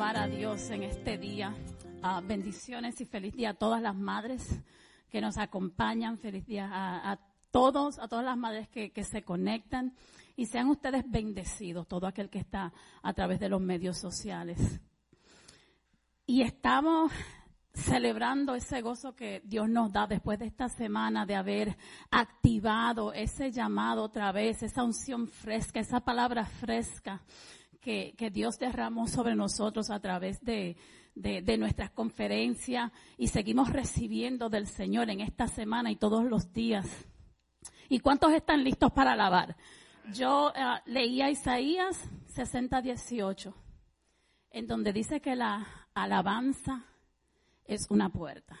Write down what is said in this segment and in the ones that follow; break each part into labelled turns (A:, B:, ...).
A: a Dios en este día. Uh, bendiciones y feliz día a todas las madres que nos acompañan. Feliz día a, todos, a todas las madres que, se conectan. Y sean ustedes bendecidos, todo aquel que está a través de los medios sociales. Y estamos celebrando ese gozo que Dios nos da después de esta semana de haber activado ese llamado otra vez, esa unción fresca, esa palabra fresca que, Dios derramó sobre nosotros a través de, nuestras conferencias y seguimos recibiendo del Señor en esta semana y todos los días. ¿Y cuántos están listos para alabar? Yo uh, leía Isaías 60, 18, en donde dice que la alabanza es una puerta.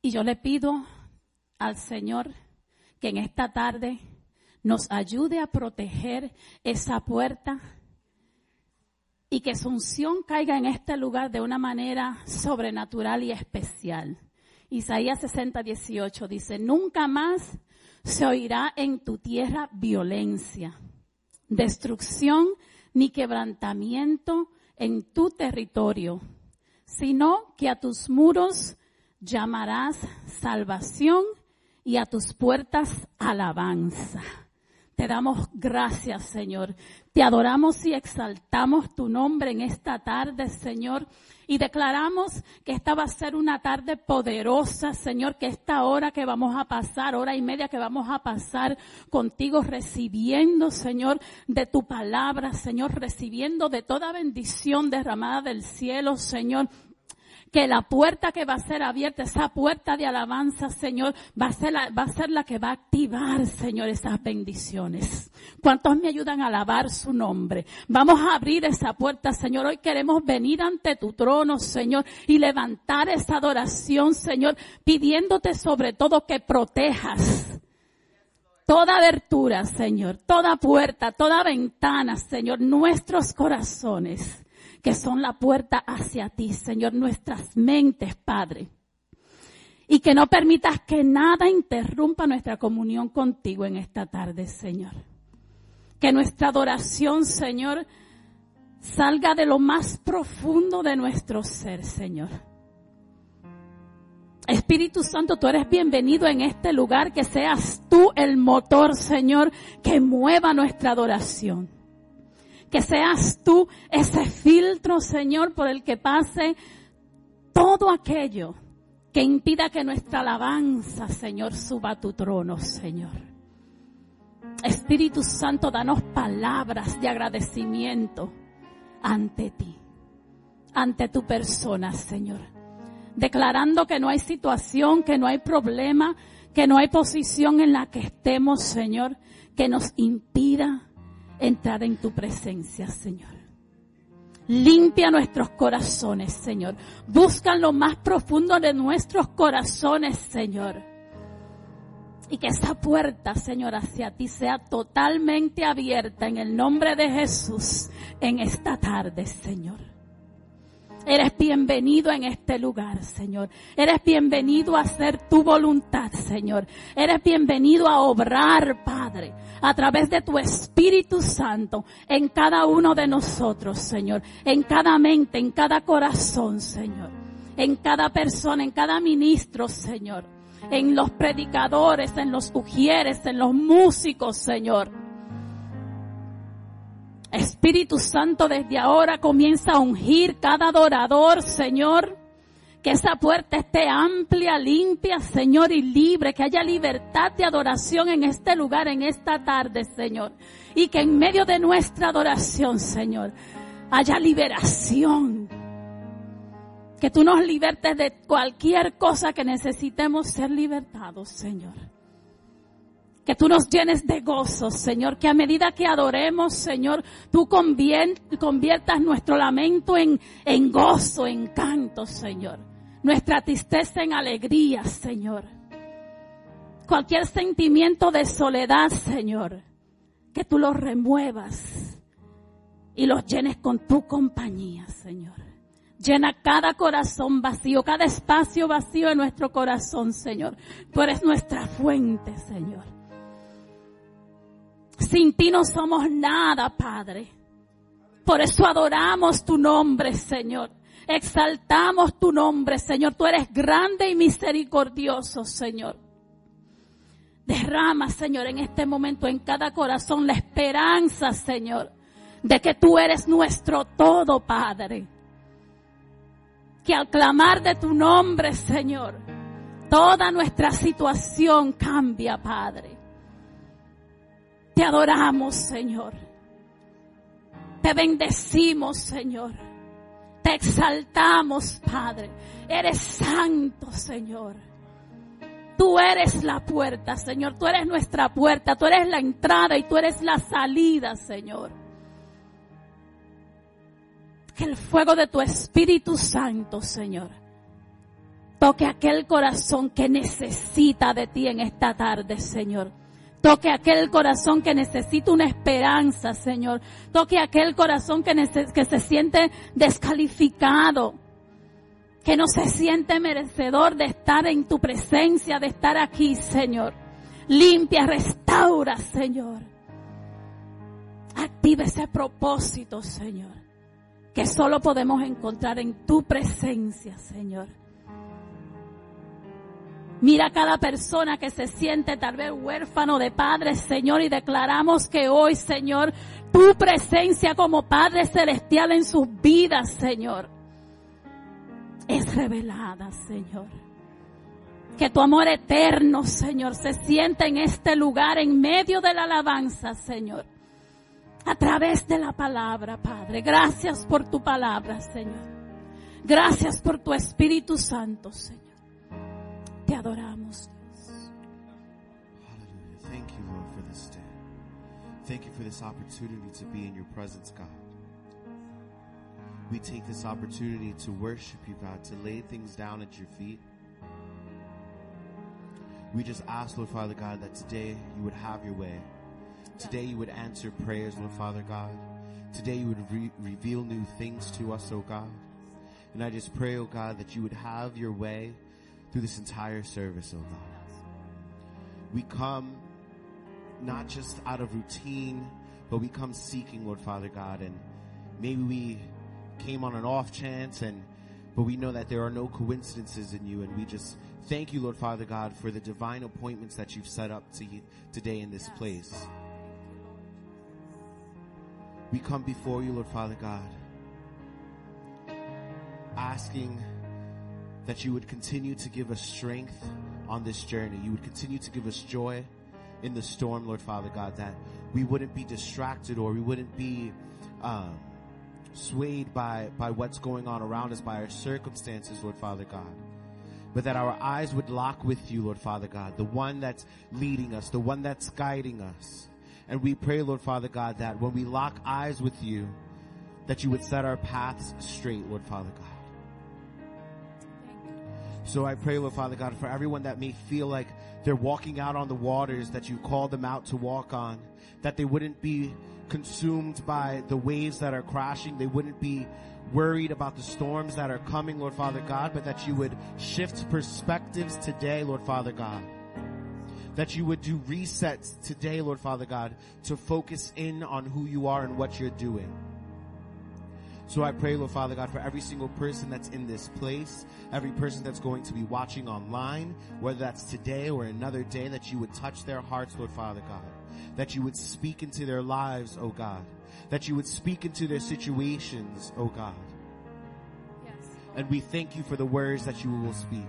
A: Y yo le pido al Señor que en esta tarde nos ayude a proteger esa puerta y que su unción caiga en este lugar de una manera sobrenatural y especial. Isaías 60, 18 dice, nunca más se oirá en tu tierra violencia, destrucción ni quebrantamiento en tu territorio, sino que a tus muros llamarás salvación y a tus puertas alabanza. Te damos gracias, Señor. Te adoramos y exaltamos tu nombre en esta tarde, Señor. Y declaramos que esta va a ser una tarde poderosa, Señor, que esta hora que vamos a pasar, hora y media que vamos a pasar contigo, recibiendo, Señor, de tu palabra, Señor, recibiendo de toda bendición derramada del cielo, Señor que la puerta que va a ser abierta, esa puerta de alabanza, Señor, va a ser la, va a ser la que va a activar, Señor, esas bendiciones. ¿Cuántos me ayudan a alabar su nombre? Vamos a abrir esa puerta, Señor. Hoy queremos venir ante tu trono, Señor, y levantar esa adoración, Señor, pidiéndote sobre todo que protejas toda abertura, Señor, toda puerta, toda ventana, Señor, nuestros corazones que son la puerta hacia ti, Señor, nuestras mentes, Padre. Y que no permitas que nada interrumpa nuestra comunión contigo en esta tarde, Señor. Que nuestra adoración, Señor, salga de lo más profundo de nuestro ser, Señor. Espíritu Santo, tú eres bienvenido en este lugar, que seas tú el motor, Señor, que mueva nuestra adoración que seas tú ese filtro, Señor, por el que pase todo aquello que impida que nuestra alabanza, Señor, suba a tu trono, Señor. Espíritu Santo, danos palabras de agradecimiento ante ti, ante tu persona, Señor. Declarando que no hay situación, que no hay problema, que no hay posición en la que estemos, Señor, que nos impida entrar en tu presencia, Señor. Limpia nuestros corazones, Señor. Busca lo más profundo de nuestros corazones, Señor. Y que esa puerta, Señor, hacia ti sea totalmente abierta en el nombre de Jesús en esta tarde, Señor. Eres bienvenido en este lugar, Señor. Eres bienvenido a hacer tu voluntad, Señor. Eres bienvenido a obrar, Padre, a través de tu Espíritu Santo en cada uno de nosotros, Señor. En cada mente, en cada corazón, Señor. En cada persona, en cada ministro, Señor. En los predicadores, en los ujieres, en los músicos, Señor Espíritu Santo, desde ahora comienza a ungir cada adorador, Señor. Que esa puerta esté amplia, limpia, Señor, y libre. Que haya libertad de adoración en este lugar, en esta tarde, Señor. Y que en medio de nuestra adoración, Señor, haya liberación. Que tú nos libertes de cualquier cosa que necesitemos ser libertados, Señor. Que tú nos llenes de gozo, Señor. Que a medida que adoremos, Señor, tú conviertas nuestro lamento en, en gozo, en canto, Señor. Nuestra tristeza en alegría, Señor. Cualquier sentimiento de soledad, Señor. Que tú lo remuevas y los llenes con tu compañía, Señor. Llena cada corazón vacío, cada espacio vacío de nuestro corazón, Señor. Tú eres nuestra fuente, Señor. Sin ti no somos nada, Padre. Por eso adoramos tu nombre, Señor. Exaltamos tu nombre, Señor. Tú eres grande y misericordioso, Señor. Derrama, Señor, en este momento en cada corazón la esperanza, Señor, de que tú eres nuestro todo, Padre. Que al clamar de tu nombre, Señor, toda nuestra situación cambia, Padre. Te adoramos, Señor. Te bendecimos, Señor. Te exaltamos, Padre. Eres santo, Señor. Tú eres la puerta, Señor. Tú eres nuestra puerta. Tú eres la entrada y tú eres la salida, Señor. Que el fuego de tu Espíritu Santo, Señor, toque aquel corazón que necesita de ti en esta tarde, Señor. Toque aquel corazón que necesita una esperanza, Señor. Toque aquel corazón que, se siente descalificado que no se siente merecedor de estar en tu presencia, de estar aquí, Señor. Limpia, restaura, Señor. Activa ese propósito, Señor, que solo podemos encontrar en tu presencia, Señor. Mira cada persona que se siente tal vez huérfano de padre, Señor, y declaramos que hoy, Señor, tu presencia como Padre Celestial en sus vidas, Señor es revelada, Señor. Que tu amor eterno, Señor, se sienta en este lugar, en medio de la alabanza, Señor. A través de la palabra, Padre. Gracias por tu palabra, Señor. Gracias por tu Espíritu Santo, Señor. Te adoramos.
B: Hallelujah. Thank you, Lord, for this day. Thank you for this opportunity to be in your presence, God. We take this opportunity to worship you, God, to lay things down at your feet. We just ask, Lord Father God, that today you would have your way. Today you would answer prayers, Lord Father God. Today you would re- reveal new things to us, oh God. And I just pray, oh God, that you would have your way through this entire service, oh God. We come not just out of routine, but we come seeking, Lord Father God, and maybe we came on an off chance and but we know that there are no coincidences in you and we just thank you lord father god for the divine appointments that you've set up to today in this place we come before you lord father god asking that you would continue to give us strength on this journey you would continue to give us joy in the storm lord father god that we wouldn't be distracted or we wouldn't be um, swayed by, by what's going on around us, by our circumstances, Lord Father God. But that our eyes would lock with you, Lord Father God, the one that's leading us, the one that's guiding us. And we pray, Lord Father God, that when we lock eyes with you, that you would set our paths straight, Lord Father God. So I pray, Lord Father God, for everyone that may feel like they're walking out on the waters that you called them out to walk on, that they wouldn't be consumed by the waves that are crashing. They wouldn't be worried about the storms that are coming, Lord Father God, but that you would shift perspectives today, Lord Father God. That you would do resets today, Lord Father God, to focus in on who you are and what you're doing. So I pray, Lord Father God, for every single person that's in this place, every person that's going to be watching online, whether that's today or another day, that you would touch their hearts, Lord Father God that you would speak into their lives, oh God. That you would speak into their situations, oh God. Yes. And we thank you for the words that you will speak.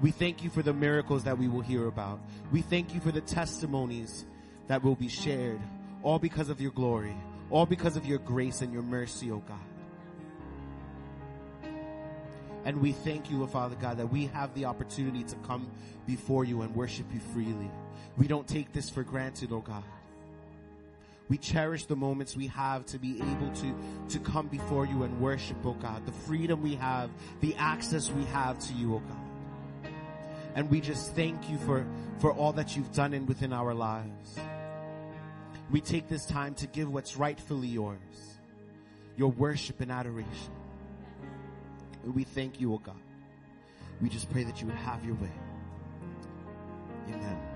B: We thank you for the miracles that we will hear about. We thank you for the testimonies that will be shared, all because of your glory, all because of your grace and your mercy, oh God. And we thank you, O Father God, that we have the opportunity to come before you and worship you freely. We don't take this for granted, oh God. We cherish the moments we have to be able to, to come before you and worship, oh God. The freedom we have, the access we have to you, oh God. And we just thank you for, for all that you've done in within our lives. We take this time to give what's rightfully yours. Your worship and adoration. And we thank you, oh God. We just pray that you would have your way. Amen.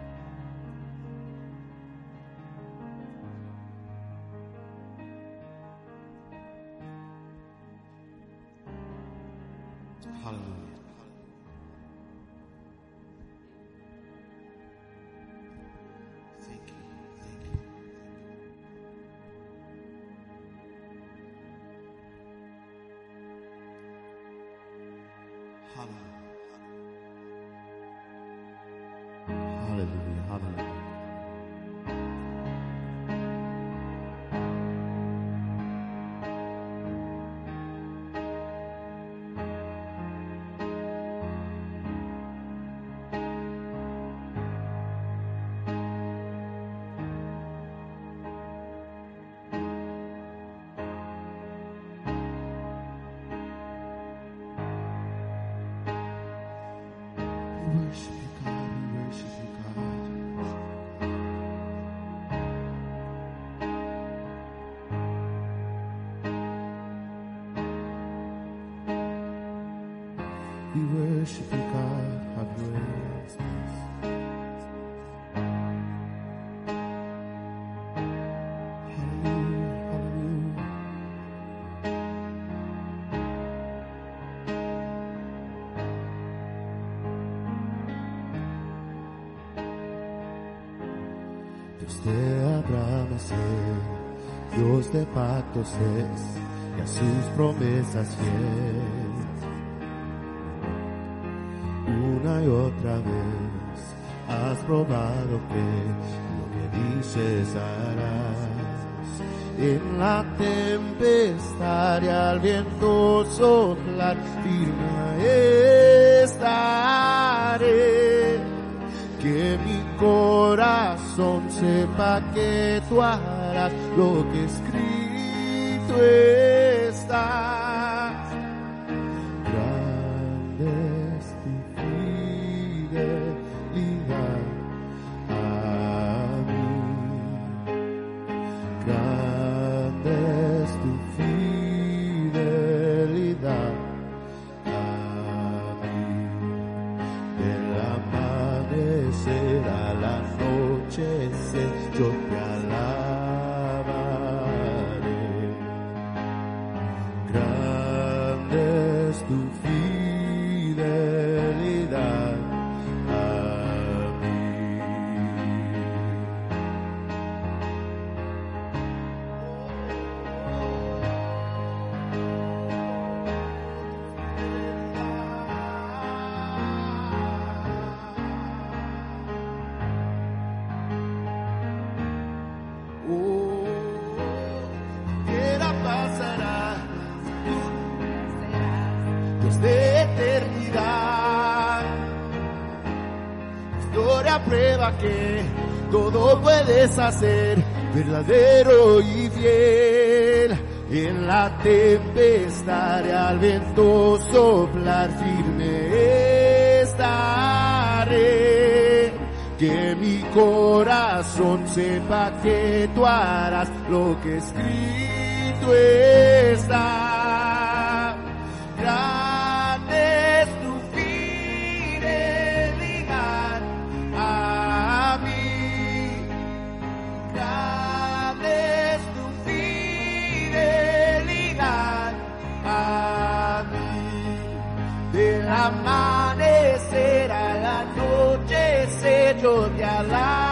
C: Dios de pactos es, y a sus promesas fiel. Una y otra vez has probado que lo que dices harás. En la tempestad y al viento soplar, firme estaré que mi corazón sepa que tú harás lo que escrito está. Puedes hacer, verdadero y fiel. En la tempestad al viento soplar firme estaré. Que mi corazón sepa que tú harás lo que escrito está. Del amanecer al anochecer yo te alabaré.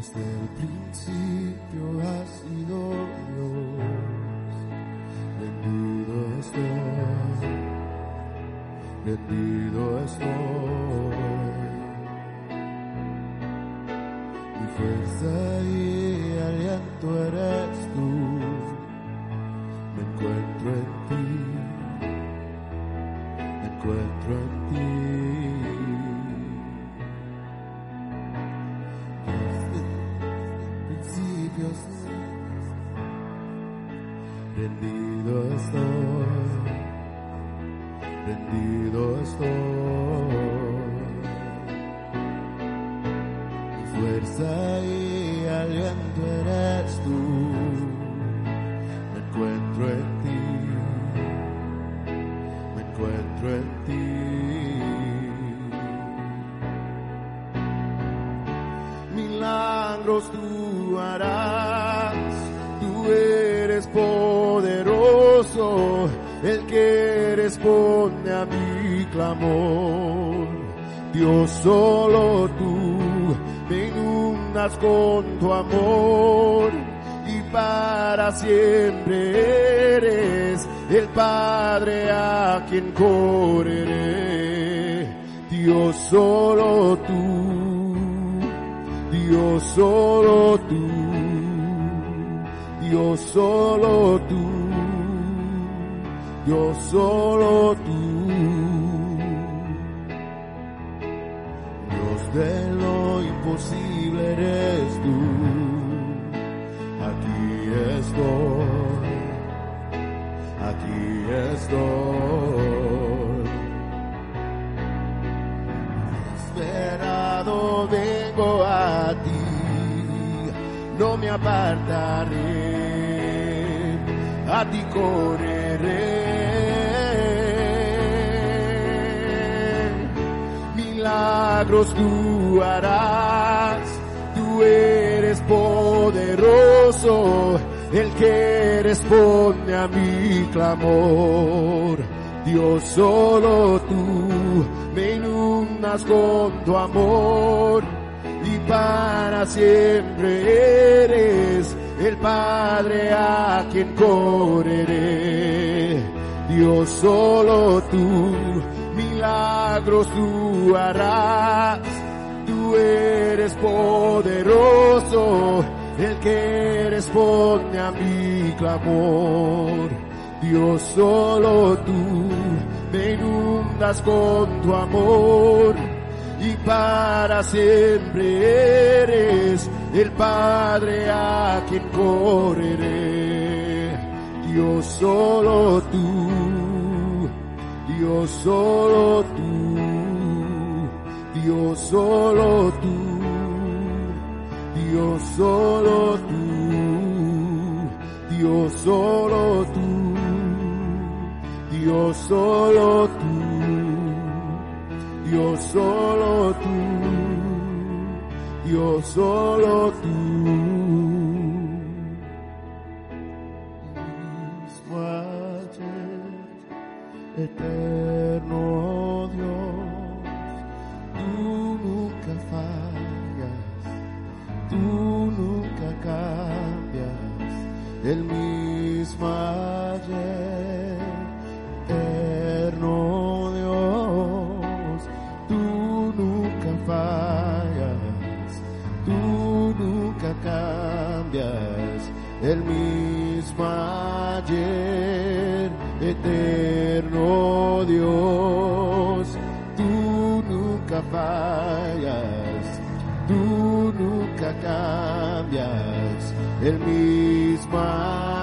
C: Desde el principio has sido Dios. Bendito estoy. Bendito estoy. Mi fuerza y aliento eres que responde a mi clamor. Dios solo tú me inundas con tu amor y para siempre eres el Padre a quien correré. Dios solo tú, Dios solo tú, Dios solo tú, Dios solo tú, Dios solo tú. Dios solo tú, Dios solo tú, Dios solo tú. Mismo ayer, eterno Dios, tú nunca fallas, tú nunca cambias, el mismo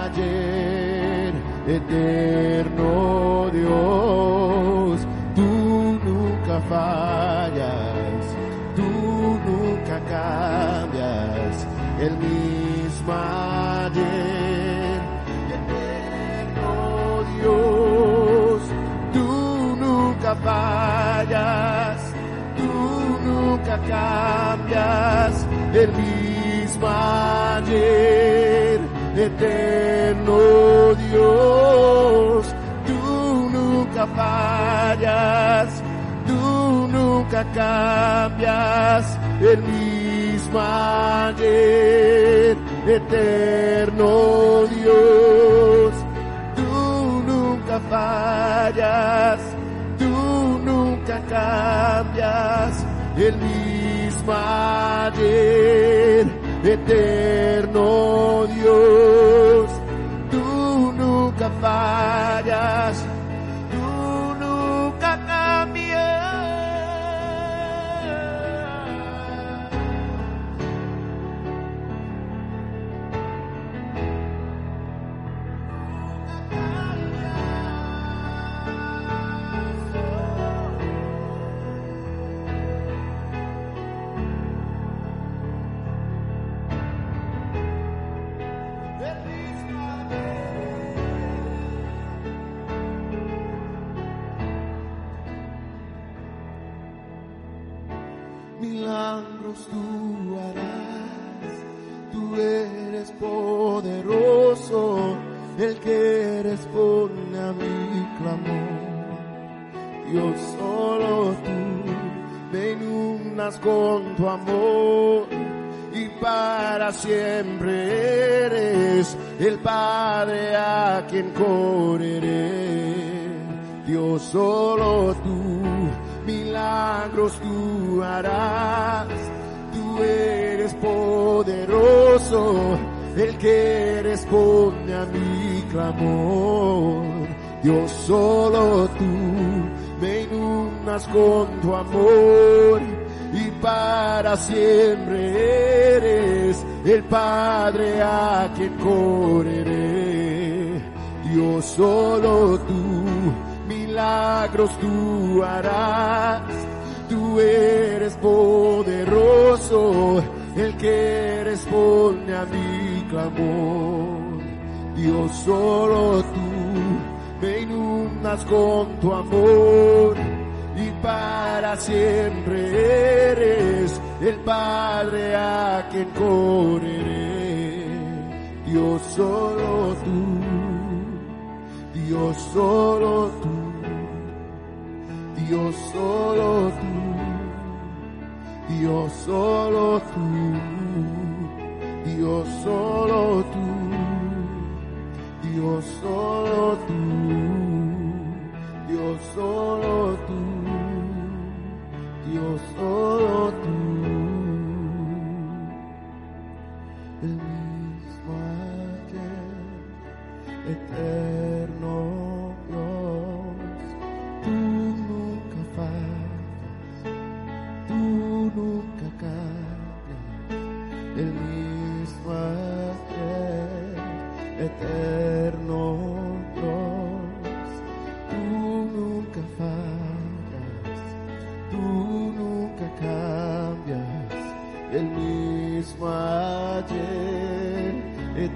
C: ayer, eterno Dios, tú nunca fallas, nunca cambias, el mismo ayer, eterno Dios, tú nunca fallas, tú nunca cambias, el mismo ayer, eterno Dios. Tú nunca fallas, tú nunca cambias, el ayer, eterno Dios. Tú harás, tú eres poderoso, el que responde a mi clamor. Dios solo tú me inundas con tu amor y para siempre eres el Padre a quien correré. Dios solo tú, milagros tú harás, eres poderoso, el que responde a mi clamor. Dios solo tú, me inundas con tu amor y para siempre eres el Padre a quien correré. Dios solo tú, milagros tú harás, tú eres poderoso, el que responde a mi clamor. Dios solo tú, me inundas con tu amor y para siempre eres el Padre a quien correré. Dios solo tú, Dios solo tú, Dios solo tú, Dios solo tú, Dios solo tú, Dios solo tú. Dios solo tú, Dios solo tú, el mismo ayer, eterno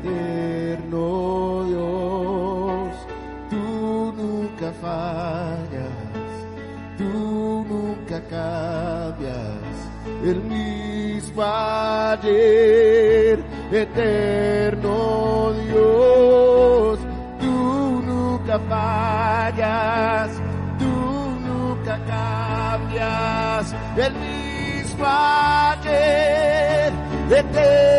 C: eterno Dios, tú nunca fallas, tú nunca cambias, el mismo ayer, eterno Dios, tú nunca fallas, tú nunca cambias, el mismo ayer, eterno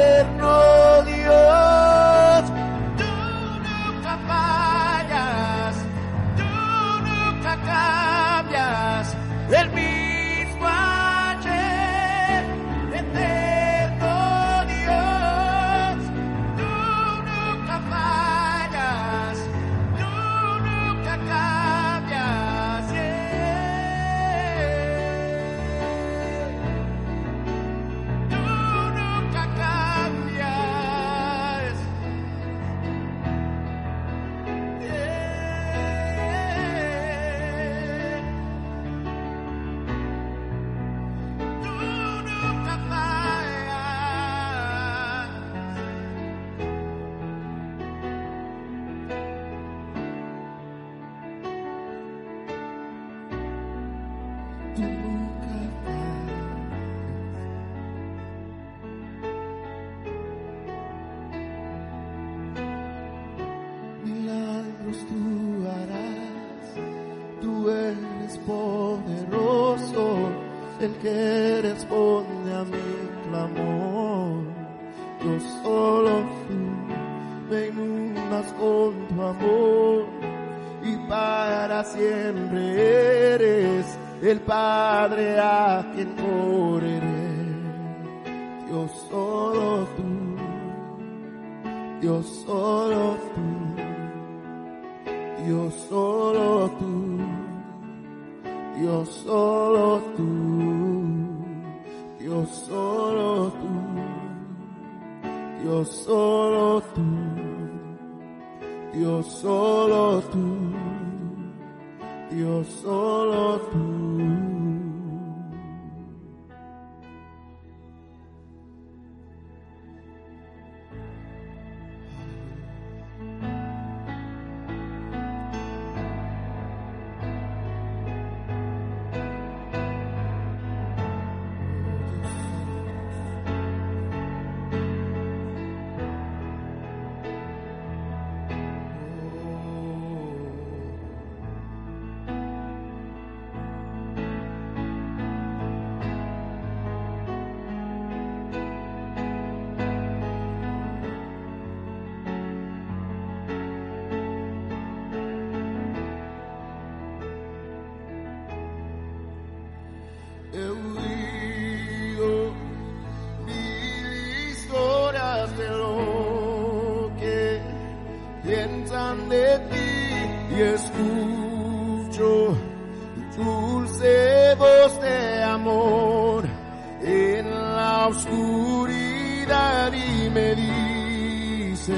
C: oscuridad y me dices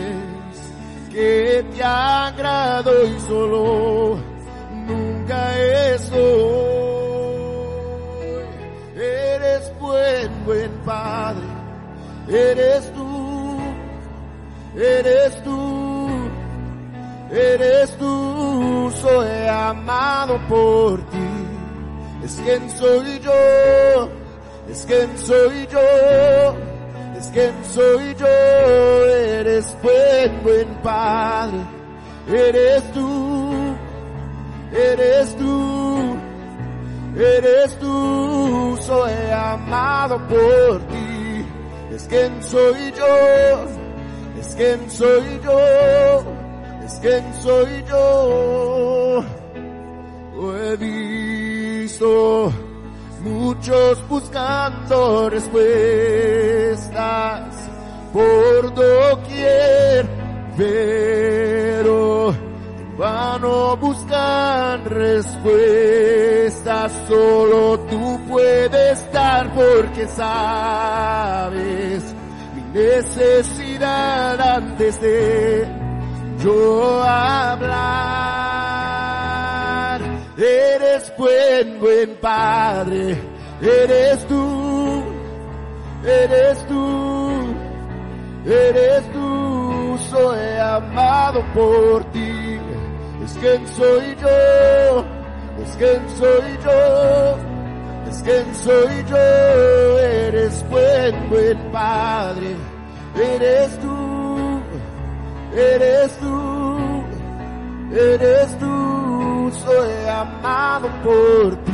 C: que te agrado y solo nunca es hoy. Eres buen, buen Padre, eres tú, eres tú, eres tú, soy amado por ti. Es quien soy yo, es quien soy yo, es quien soy yo, eres buen, buen Padre, eres tú, eres tú, eres tú, soy amado por ti. Es quien soy yo, es quien soy yo, es quien soy yo. Lo he visto muchos buscando respuestas por doquier, pero en vano buscan respuestas, solo tú puedes dar porque sabes mi necesidad antes de yo hablar. Eres buen, buen Padre, eres tú, eres tú, eres tú, soy amado por ti. Es quien soy yo, es quien soy yo, es quien soy yo, eres buen, buen Padre, eres tú, eres tú, eres tú, soy amado por ti.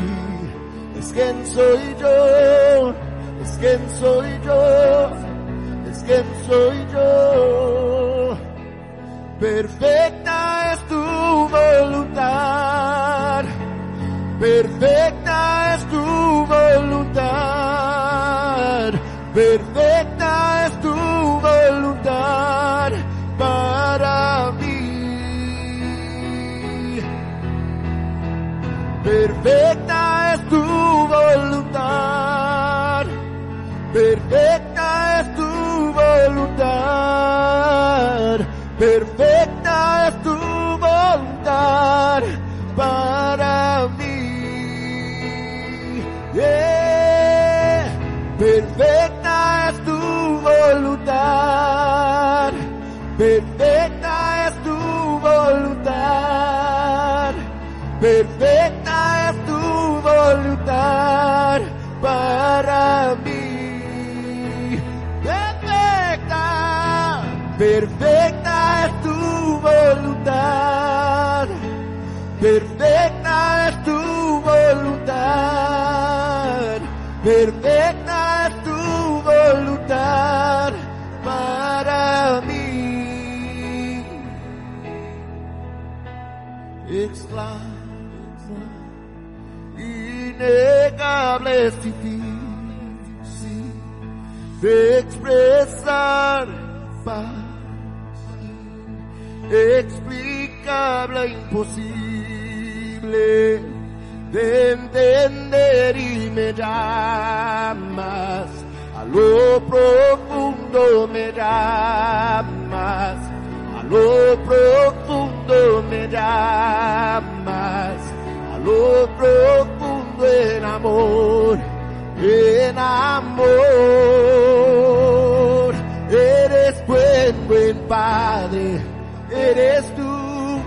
C: Es quien soy yo, es quien soy yo, es quien soy yo. Perfecta es tu voluntad, perfecta es tu voluntad, perfecta es tu voluntad para Perfecta es tu voluntad, perfecta es tu voluntad, perfecta es tu voluntad para mí. Yeah. Perfecta es tu voluntad, perfecta es tu voluntad, perfecta Perfecta es tu voluntad. Perfecta es tu voluntad. Perfecta es tu voluntad para mí. It's life, it's. Innegable es difícil de expresar explicable, imposible de entender y me llamas. A lo profundo me llamas. A lo profundo me llamas. A lo profundo en amor en amor. Eres buen buen padre eres tú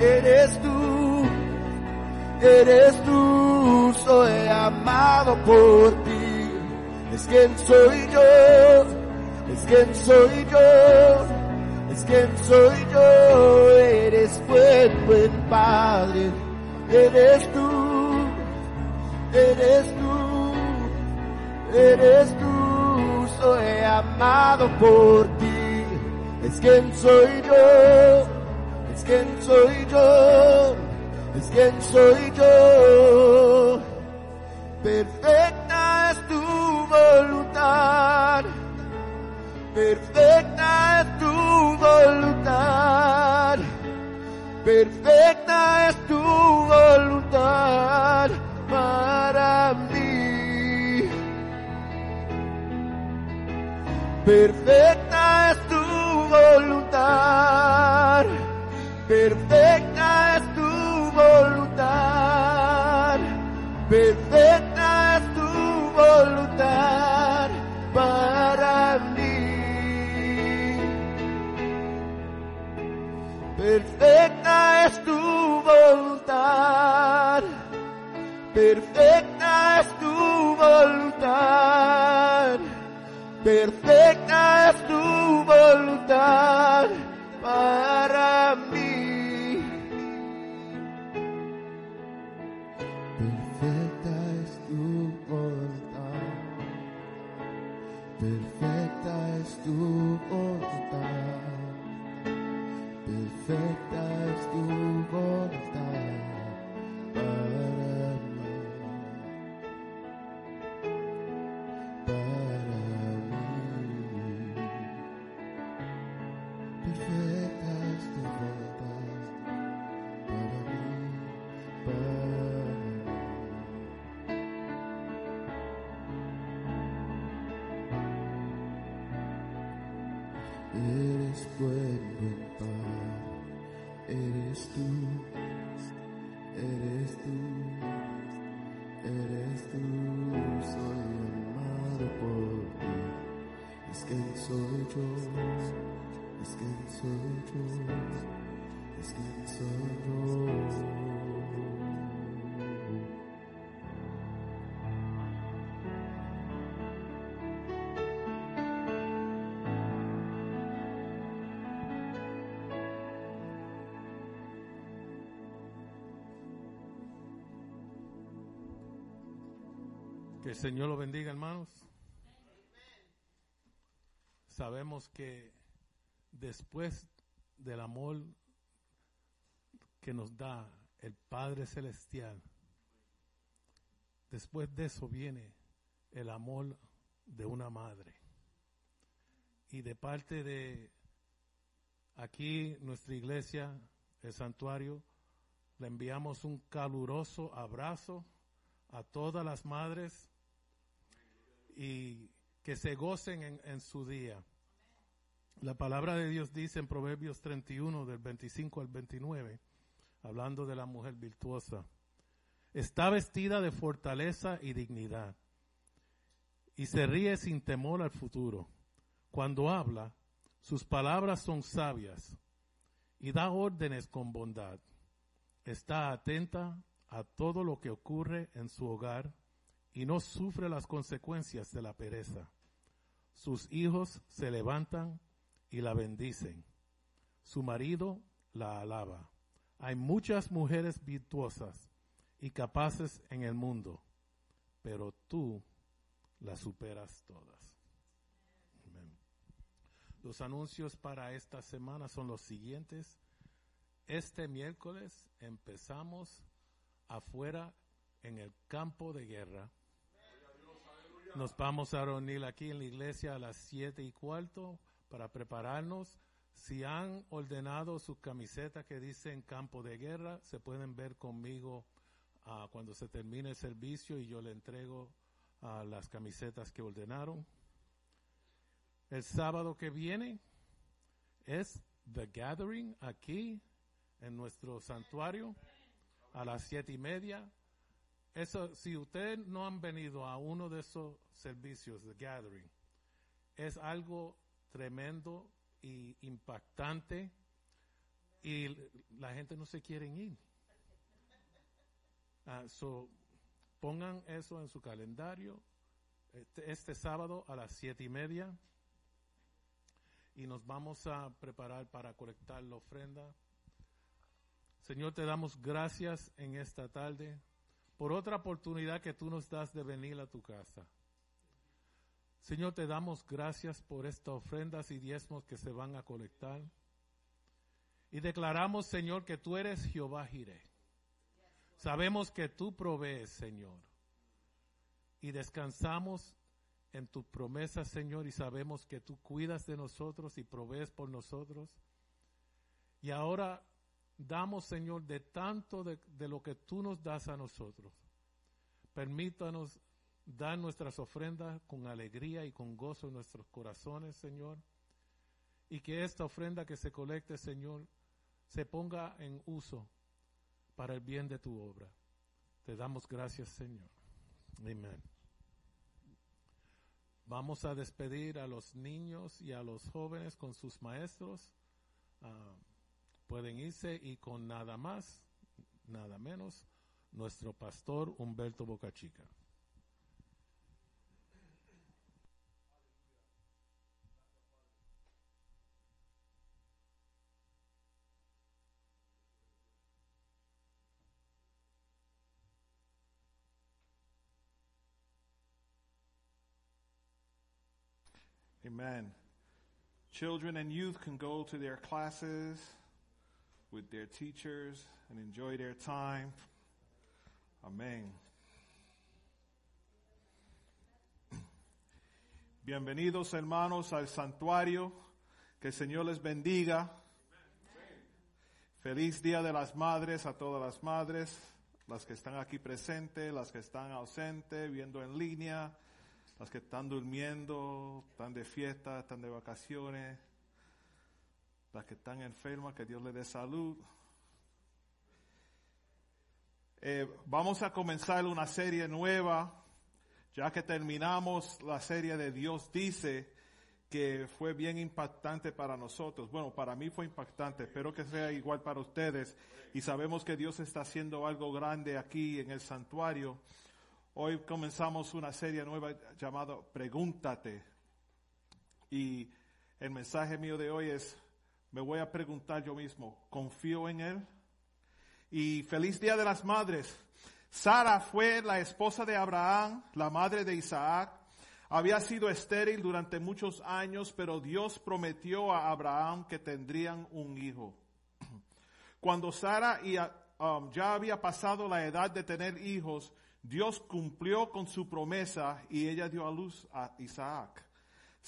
C: eres tú eres tú, soy amado por ti. Es quien soy yo, es quien soy yo, es quien soy yo, eres buen, buen Padre, eres tú, eres tú, eres tú, soy amado por ti. Es quien soy yo, es quien soy yo es quien soy yo. Perfecta es tu voluntad, perfecta es tu voluntad, perfecta es tu voluntad para mí. Perfecta es tu perfecta es tu voluntad, perfecta es tu voluntad para mí. Perfecta es tu voluntad, perfecta es tu voluntad, perfecta es tu voluntad para mí. Perfecta es tu voluntad. Perfecta es tu voluntad.
D: Que el Señor lo bendiga, hermanos. Sabemos que después del amor que nos da el Padre Celestial, después de eso viene el amor de una madre. Y de parte de aquí, nuestra iglesia, el santuario, le enviamos un caluroso abrazo a todas las madres y que se gocen en, su día. La palabra de Dios dice en Proverbios 31 del 25 al 29, hablando de la mujer virtuosa, está vestida de fortaleza y dignidad y se ríe sin temor al futuro. Cuando habla, sus palabras son sabias y da órdenes con bondad. Está atenta a todo lo que ocurre en su hogar y no sufre las consecuencias de la pereza. Sus hijos se levantan y la bendicen. Su marido la alaba. Hay muchas mujeres virtuosas y capaces en el mundo, pero tú las superas todas. Los anuncios para esta semana son los siguientes. Este miércoles empezamos afuera en el campo de guerra. Nos vamos a reunir aquí en la iglesia a las siete y cuarto para prepararnos. Si han ordenado sus camisetas que dicen campo de guerra, se pueden ver conmigo ah, cuando se termine el servicio y yo le entrego ah, las camisetas que ordenaron. El sábado que viene es The Gathering aquí en nuestro santuario a las siete y media. Eso, si ustedes no han venido a uno de esos servicios, The Gathering, es algo tremendo y impactante y la gente no se quiere ir. Ah, so, pongan eso en su calendario este, este sábado a las siete y media y nos vamos a preparar para colectar la ofrenda. Señor, te damos gracias en esta tarde por otra oportunidad que tú nos das de venir a tu casa. Señor, te damos gracias por estas ofrendas y diezmos que se van a colectar. Y declaramos, Señor, que tú eres Jehová Jireh. Sabemos que tú provees, Señor. Y descansamos en tus promesas, Señor, y sabemos que tú cuidas de nosotros y provees por nosotros. Y ahora damos, Señor, de tanto de, de lo que tú nos das a nosotros. Permítanos dar nuestras ofrendas con alegría y con gozo en nuestros corazones, Señor. Y que esta ofrenda que se colecte, Señor, se ponga en uso para el bien de tu obra. Te damos gracias, Señor. Amén. Vamos a despedir a los niños y a los jóvenes con sus maestros. Ah, pueden irse y con nada más, nada menos, nuestro pastor Humberto Bocachica.
E: Amen. Children and youth can go to their classes with their teachers and enjoy their time. Amén. Bienvenidos hermanos al santuario. Que el Señor les bendiga. Feliz Día de las Madres a todas las madres, las que están aquí presentes, las que están ausentes, viendo en línea las que están durmiendo, están de fiesta, están de vacaciones, las que están enfermas, que Dios les dé salud. Eh, vamos a comenzar una serie nueva, ya que terminamos la serie de Dios dice que fue bien impactante para nosotros. Bueno, para mí fue impactante, espero que sea igual para ustedes. Y sabemos que Dios está haciendo algo grande aquí en el santuario. Hoy comenzamos una serie nueva llamada Pregúntate. Y el mensaje mío de hoy es, me voy a preguntar yo mismo, ¿confío en Él? Y feliz Día de las Madres. Sara fue la esposa de Abraham, la madre de Isaac. Había sido estéril durante muchos años, pero Dios prometió a Abraham que tendrían un hijo. Cuando Sara um, ya había pasado la edad de tener hijos, Dios cumplió con su promesa y ella dio a luz a Isaac.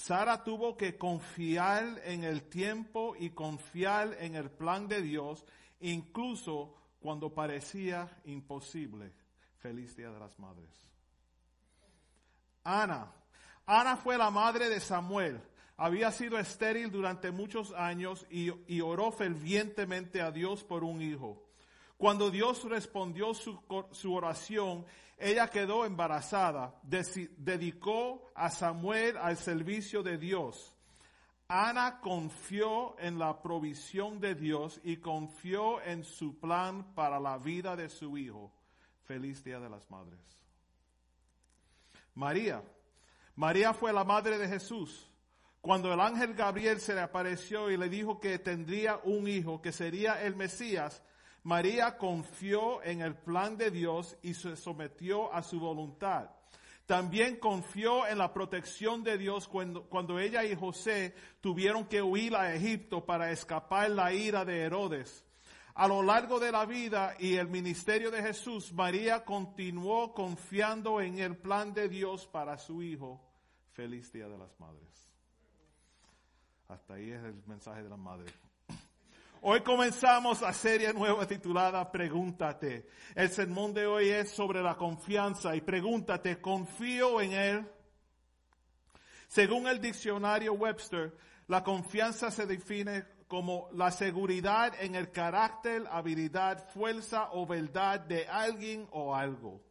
E: Sara tuvo que confiar en el tiempo y confiar en el plan de Dios, incluso cuando parecía imposible. Feliz Día de las Madres. Ana. Ana fue la madre de Samuel. Había sido estéril durante muchos años y, y oró fervientemente a Dios por un hijo. Cuando Dios respondió su, oración, ella quedó embarazada, dedicó a Samuel al servicio de Dios. Ana confió en la provisión de Dios y confió en su plan para la vida de su hijo. Feliz Día de las Madres. María. María fue la madre de Jesús. Cuando el ángel Gabriel se le apareció y le dijo que tendría un hijo, que sería el Mesías, María confió en el plan de Dios y se sometió a su voluntad. También confió en la protección de Dios cuando, cuando, ella y José tuvieron que huir a Egipto para escapar la ira de Herodes. A lo largo de la vida y el ministerio de Jesús, María continuó confiando en el plan de Dios para su hijo. Feliz Día de las Madres. Hasta ahí es el mensaje de la madre. Hoy comenzamos la serie nueva titulada Pregúntate. El sermón de hoy es sobre la confianza y pregúntate, ¿confío en Él? Según el diccionario Webster, la confianza se define como la seguridad en el carácter, habilidad, fuerza o verdad de alguien o algo.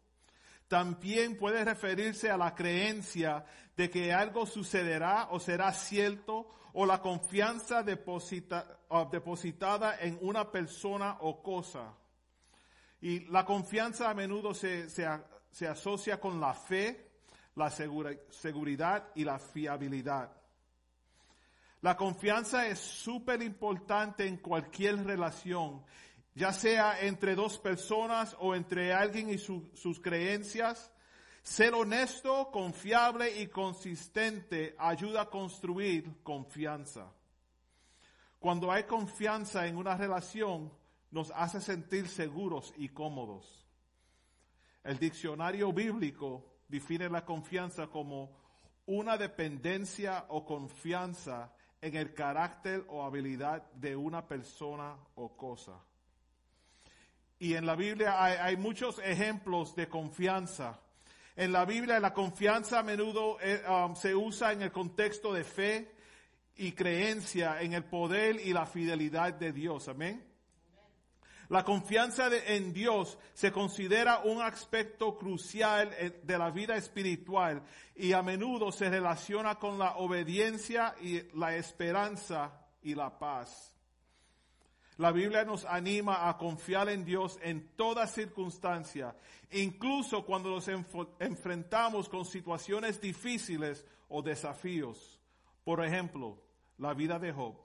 E: También puede referirse a la creencia de que algo sucederá o será cierto o la confianza uh, depositada en una persona o cosa. Y la confianza a menudo se, se se asocia con la fe, la segura- seguridad y la fiabilidad. La confianza es súper importante en cualquier relación, ya sea entre dos personas o entre alguien y su- sus creencias. Ser honesto, confiable y consistente ayuda a construir confianza. Cuando hay confianza en una relación, nos hace sentir seguros y cómodos. El diccionario bíblico define la confianza como una dependencia o confianza en el carácter o habilidad de una persona o cosa. Y en la Biblia hay, muchos ejemplos de confianza. En la Biblia la confianza a menudo eh, um, se usa en el contexto de fe y creencia en el poder y la fidelidad de Dios. Amén. La confianza en Dios se considera un aspecto crucial eh, de la vida espiritual y a menudo se relaciona con la obediencia y la esperanza y la paz. La Biblia nos anima a confiar en Dios en toda circunstancia, incluso cuando nos enfrentamos con situaciones difíciles o desafíos. Por ejemplo, la vida de Job.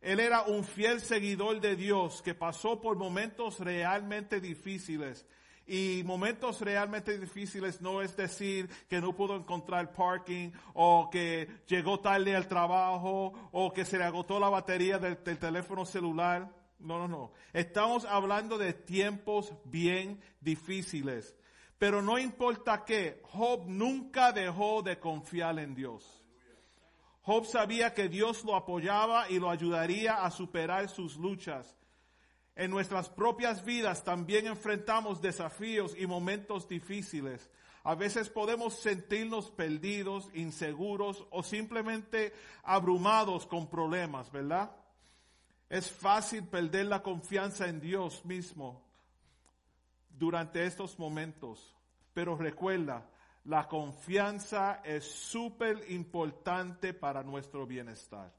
E: Él era un fiel seguidor de Dios que pasó por momentos realmente difíciles. Y momentos realmente difíciles no es decir que no pudo encontrar parking o que llegó tarde al trabajo o que se le agotó la batería del, teléfono celular. No, no, no. Estamos hablando de tiempos bien difíciles. Pero no importa qué, Job nunca dejó de confiar en Dios. Job sabía que Dios lo apoyaba y lo ayudaría a superar sus luchas. En nuestras propias vidas también enfrentamos desafíos y momentos difíciles. A veces podemos sentirnos perdidos, inseguros o simplemente abrumados con problemas, ¿verdad? Es fácil perder la confianza en Dios mismo durante estos momentos. Pero recuerda, la confianza es súper importante para nuestro bienestar.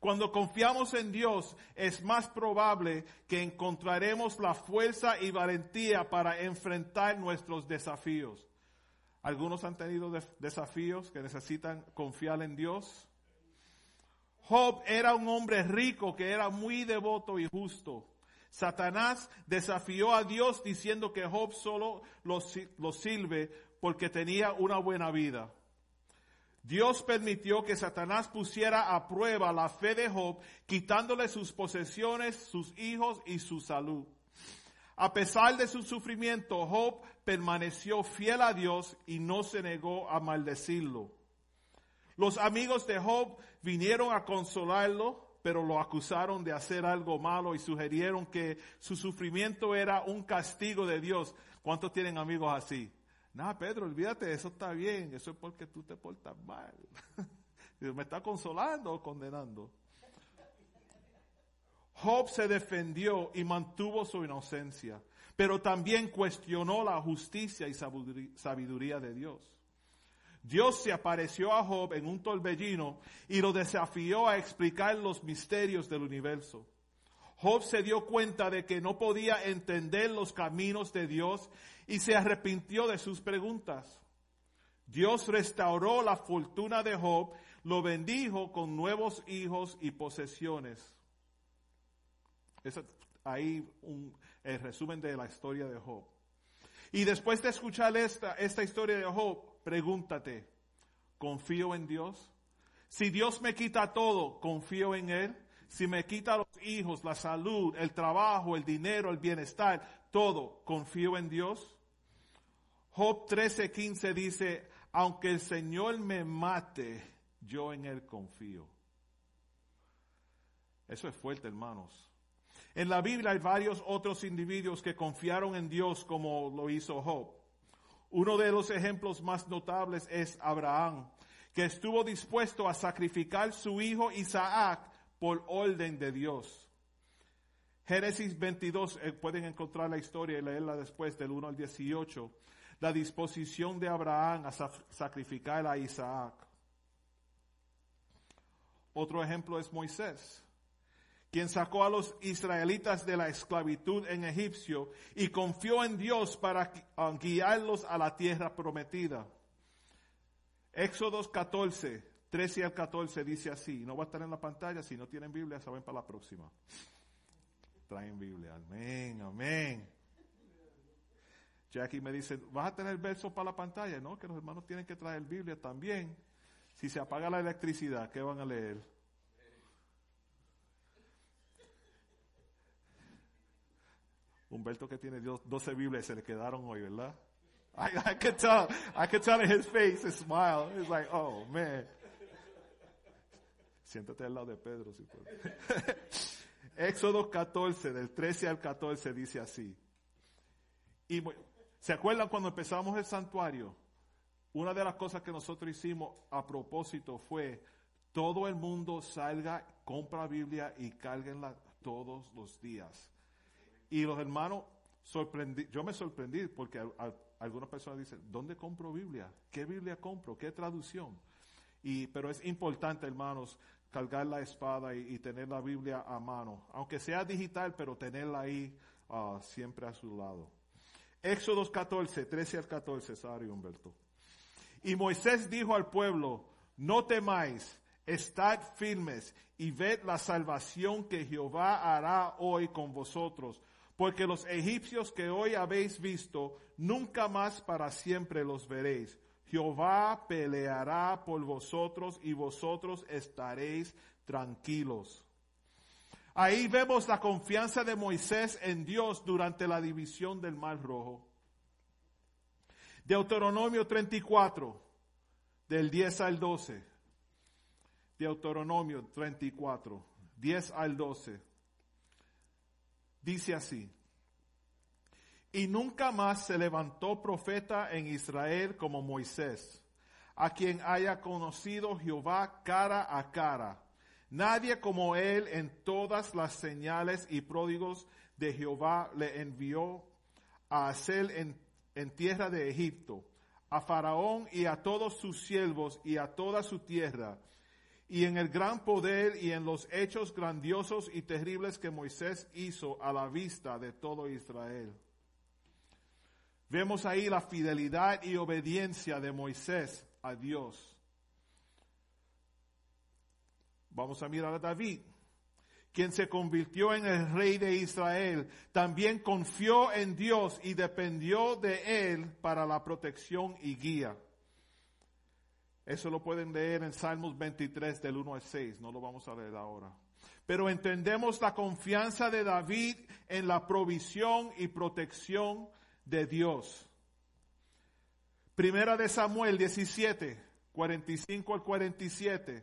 E: Cuando confiamos en Dios, es más probable que encontraremos la fuerza y valentía para enfrentar nuestros desafíos. Algunos han tenido desafíos que necesitan confiar en Dios. Job era un hombre rico que era muy devoto y justo. Satanás desafió a Dios diciendo que Job solo lo, lo sirve porque tenía una buena vida. Dios permitió que Satanás pusiera a prueba la fe de Job, quitándole sus posesiones, sus hijos y su salud. A pesar de su sufrimiento, Job permaneció fiel a Dios y no se negó a maldecirlo. Los amigos de Job vinieron a consolarlo, pero lo acusaron de hacer algo malo y sugirieron que su sufrimiento era un castigo de Dios. ¿Cuántos tienen amigos así? Nada, Pedro, olvídate, eso está bien, eso es porque tú te portas mal. ¿Me está consolando o condenando? Job se defendió y mantuvo su inocencia, pero también cuestionó la justicia y sabiduría de Dios. Dios se apareció a Job en un torbellino y lo desafió a explicar los misterios del universo. Job se dio cuenta de que no podía entender los caminos de Dios y se arrepintió de sus preguntas. Dios restauró la fortuna de Job, lo bendijo con nuevos hijos y posesiones. Eso, ahí un, el resumen de la historia de Job. Y después de escuchar esta, esta historia de Job, pregúntate, ¿confío en Dios? Si Dios me quita todo, ¿confío en Él? Si me quita los hijos, la salud, el trabajo, el dinero, el bienestar, todo, confío en Dios. Job 13:15 dice, aunque el Señor me mate, yo en Él confío. Eso es fuerte, hermanos. En la Biblia hay varios otros individuos que confiaron en Dios como lo hizo Job. Uno de los ejemplos más notables es Abraham, que estuvo dispuesto a sacrificar su hijo Isaac por orden de Dios. Génesis 22, eh, pueden encontrar la historia y leerla después del 1 al 18, la disposición de Abraham a sacrificar a Isaac. Otro ejemplo es Moisés quien sacó a los israelitas de la esclavitud en Egipcio y confió en Dios para guiarlos a la tierra prometida. Éxodos 14, 13 al 14 dice así, no va a estar en la pantalla, si no tienen Biblia, saben para la próxima. Traen Biblia, amén, amén. Jackie me dice, ¿vas a tener versos para la pantalla? No, que los hermanos tienen que traer Biblia también. Si se apaga la electricidad, ¿qué van a leer? Humberto que tiene 12 Biblias se le quedaron hoy, ¿verdad? I, I could tell, I could tell in his face, his smile. He's like, oh man. Siéntate al lado de Pedro, si Éxodo 14, del 13 al 14, dice así. Y ¿se acuerdan cuando empezamos el santuario? Una de las cosas que nosotros hicimos a propósito fue todo el mundo salga, compra Biblia y cárguenla todos los días. Y los hermanos, sorprendí, yo me sorprendí porque algunas personas dicen, ¿dónde compro Biblia? ¿Qué Biblia compro? ¿Qué traducción? Y, pero es importante, hermanos, cargar la espada y, tener la Biblia a mano, aunque sea digital, pero tenerla ahí ah, siempre a su lado. Éxodos 14, 13 al 14, Sari Humberto. Y Moisés dijo al pueblo, no temáis, estad firmes y ved la salvación que Jehová hará hoy con vosotros porque los egipcios que hoy habéis visto, nunca más para siempre los veréis. Jehová peleará por vosotros y vosotros estaréis tranquilos. Ahí vemos la confianza de Moisés en Dios durante la división del Mar Rojo. Deuteronomio 34, del 10 al 12. Deuteronomio 34, 10 al 12 dice así, y nunca más se levantó profeta en Israel como Moisés, a quien haya conocido Jehová cara a cara. Nadie como él en todas las señales y pródigos de Jehová le envió a hacer en, en tierra de Egipto, a Faraón y a todos sus siervos y a toda su tierra, y en el gran poder y en los hechos grandiosos y terribles que Moisés hizo a la vista de todo Israel. Vemos ahí la fidelidad y obediencia de Moisés a Dios. Vamos a mirar a David, quien se convirtió en el rey de Israel. También confió en Dios y dependió de él para la protección y guía. Eso lo pueden leer en Salmos 23 del 1 al 6, no lo vamos a leer ahora. Pero entendemos la confianza de David en la provisión y protección de Dios. Primera de Samuel 17, 45 al 47.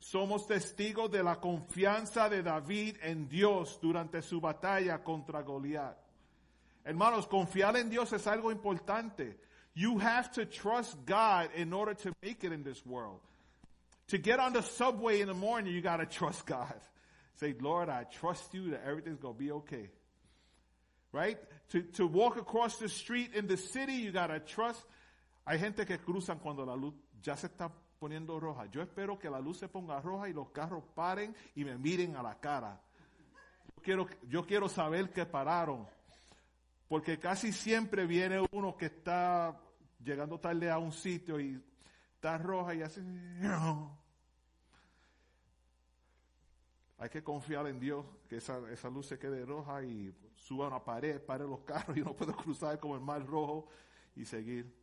E: Somos testigos de la confianza de David en Dios durante su batalla contra Goliat. Hermanos, confiar en Dios es algo importante. You have to trust God in order to make it in this world. To get on the subway in the morning, you got to trust God. Say, Lord, I trust you that everything's to be okay. Right? To, to walk across the street in the city, you got to trust. Hay gente que cruzan cuando la luz ya se está poniendo roja. Yo espero que la luz se ponga roja y los carros paren y me miren a la cara. Yo quiero, yo quiero saber que pararon. Porque casi siempre viene uno que está llegando tarde a un sitio y está roja y así. Hay que confiar en Dios, que esa, esa luz se quede roja y suba a una pared, pare los carros y no puedo cruzar como el mar rojo y seguir.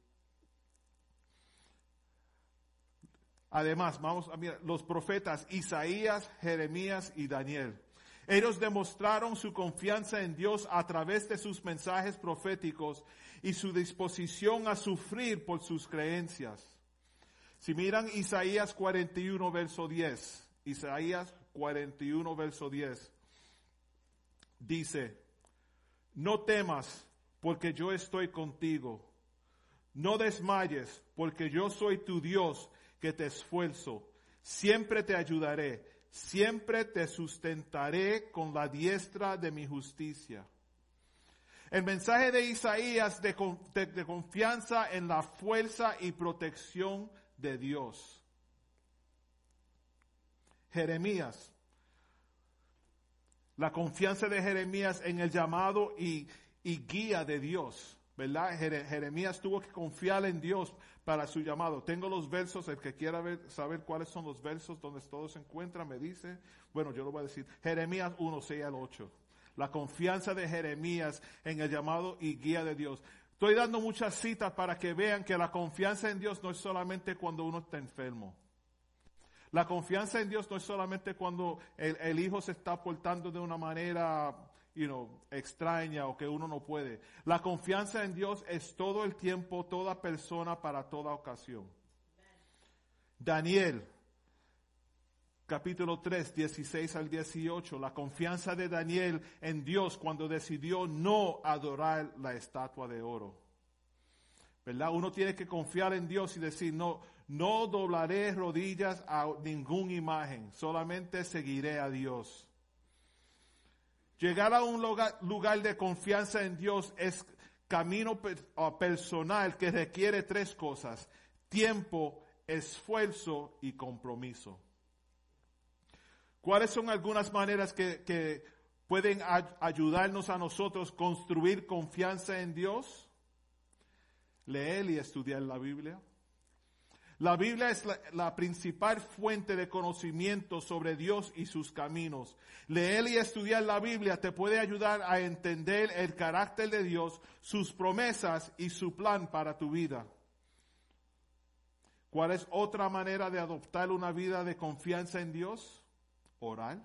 E: Además, vamos a mirar los profetas Isaías, Jeremías y Daniel. Ellos demostraron su confianza en Dios a través de sus mensajes proféticos y su disposición a sufrir por sus creencias. Si miran Isaías 41, verso 10, Isaías 41, verso 10, dice, no temas porque yo estoy contigo. No desmayes porque yo soy tu Dios que te esfuerzo. Siempre te ayudaré. Siempre te sustentaré con la diestra de mi justicia. El mensaje de Isaías de, de confianza en la fuerza y protección de Dios. Jeremías. La confianza de Jeremías en el llamado y, guía de Dios. ¿Verdad? Jeremías tuvo que confiar en Dios para su llamado. Tengo los versos, el que quiera ver, saber cuáles son los versos donde todo se encuentra, me dice. Bueno, yo lo voy a decir. Jeremías 1, 6 al 8. La confianza de Jeremías en el llamado y guía de Dios. Estoy dando muchas citas para que vean que la confianza en Dios no es solamente cuando uno está enfermo. La confianza en Dios no es solamente cuando el, hijo se está portando de una manera you know, extraña o que uno no puede. La confianza en Dios es todo el tiempo, toda persona, para toda ocasión. Daniel, capítulo 3, 16 al 18, la confianza de Daniel en Dios cuando decidió no adorar la estatua de oro. ¿Verdad? Uno tiene que confiar en Dios y decir, no, no doblaré rodillas a ninguna imagen, solamente seguiré a Dios. Llegar a un lugar, de confianza en Dios es camino personal que requiere tres cosas, tiempo, esfuerzo y compromiso. ¿Cuáles son algunas maneras que, pueden ayudarnos a nosotros construir confianza en Dios? Leer y estudiar la Biblia. La Biblia es la, principal fuente de conocimiento sobre Dios y sus caminos. Leer y estudiar la Biblia te puede ayudar a entender el carácter de Dios, sus promesas y su plan para tu vida. ¿Cuál es otra manera de adoptar una vida de confianza en Dios? orar.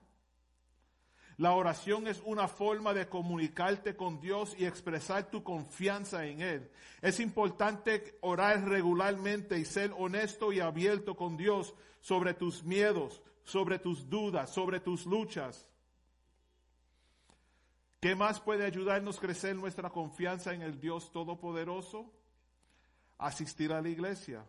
E: La oración es una forma de comunicarte con Dios y expresar tu confianza en Él. Es importante orar regularmente y ser honesto y abierto con Dios sobre tus miedos, sobre tus dudas, sobre tus luchas. ¿Qué más puede ayudarnos a crecer nuestra confianza en el Dios Todopoderoso? Asistir a la iglesia.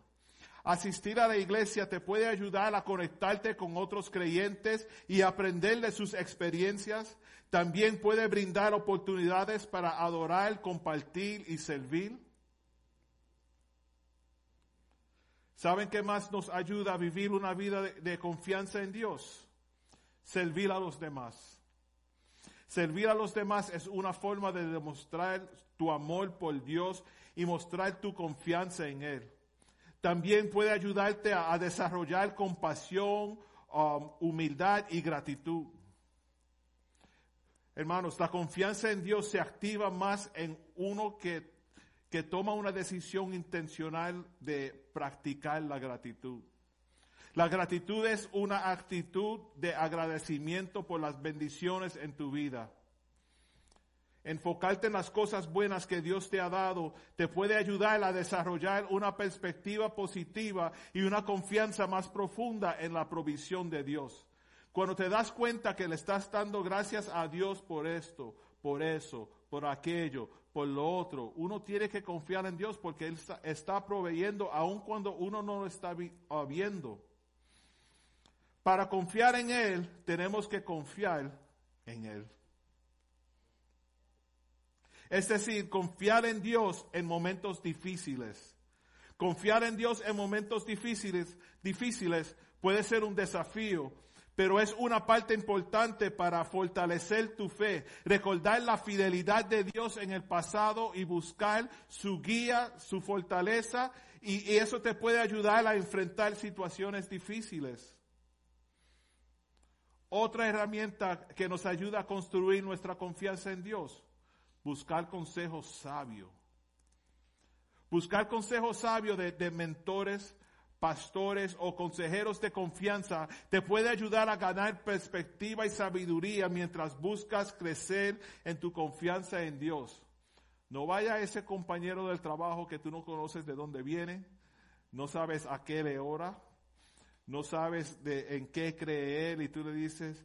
E: Asistir a la iglesia te puede ayudar a conectarte con otros creyentes y aprender de sus experiencias. También puede brindar oportunidades para adorar, compartir y servir. ¿Saben qué más nos ayuda a vivir una vida de, confianza en Dios? Servir a los demás. Servir a los demás es una forma de demostrar tu amor por Dios y mostrar tu confianza en Él también puede ayudarte a, desarrollar compasión, um, humildad y gratitud. Hermanos, la confianza en Dios se activa más en uno que, que toma una decisión intencional de practicar la gratitud. La gratitud es una actitud de agradecimiento por las bendiciones en tu vida. Enfocarte en las cosas buenas que Dios te ha dado te puede ayudar a desarrollar una perspectiva positiva y una confianza más profunda en la provisión de Dios. Cuando te das cuenta que le estás dando gracias a Dios por esto, por eso, por aquello, por lo otro, uno tiene que confiar en Dios porque Él está, proveyendo aun cuando uno no lo está ah, viendo. Para confiar en Él, tenemos que confiar en Él. Es decir, confiar en Dios en momentos difíciles. Confiar en Dios en momentos difíciles, difíciles puede ser un desafío, pero es una parte importante para fortalecer tu fe, recordar la fidelidad de Dios en el pasado y buscar su guía, su fortaleza, y, y eso te puede ayudar a enfrentar situaciones difíciles. Otra herramienta que nos ayuda a construir nuestra confianza en Dios buscar consejo sabio. Buscar consejo sabio de, mentores pastores o consejeros de confianza te puede ayudar a ganar perspectiva y sabiduría mientras buscas crecer en tu confianza en Dios. No vaya ese compañero del trabajo que tú no conoces de dónde viene, no sabes a qué le ora, no sabes en qué cree él y tú le dices,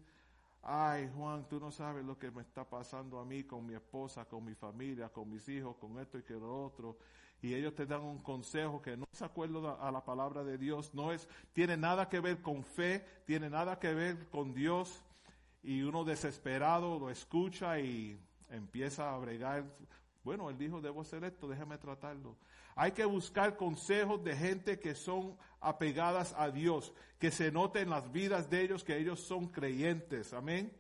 E: ay Juan, tú no sabes lo que me está pasando a mí con mi esposa, con mi familia, con mis hijos, con esto y que lo otro. Y ellos te dan un consejo que no es acuerdo a la palabra de Dios, no es, tiene nada que ver con fe, tiene nada que ver con Dios. Y uno desesperado lo escucha y empieza a bregar bueno, él dijo, debo hacer esto, déjame tratarlo. Hay que buscar consejos de gente que son apegadas a Dios, que se note en las vidas de ellos que ellos son creyentes. Amén.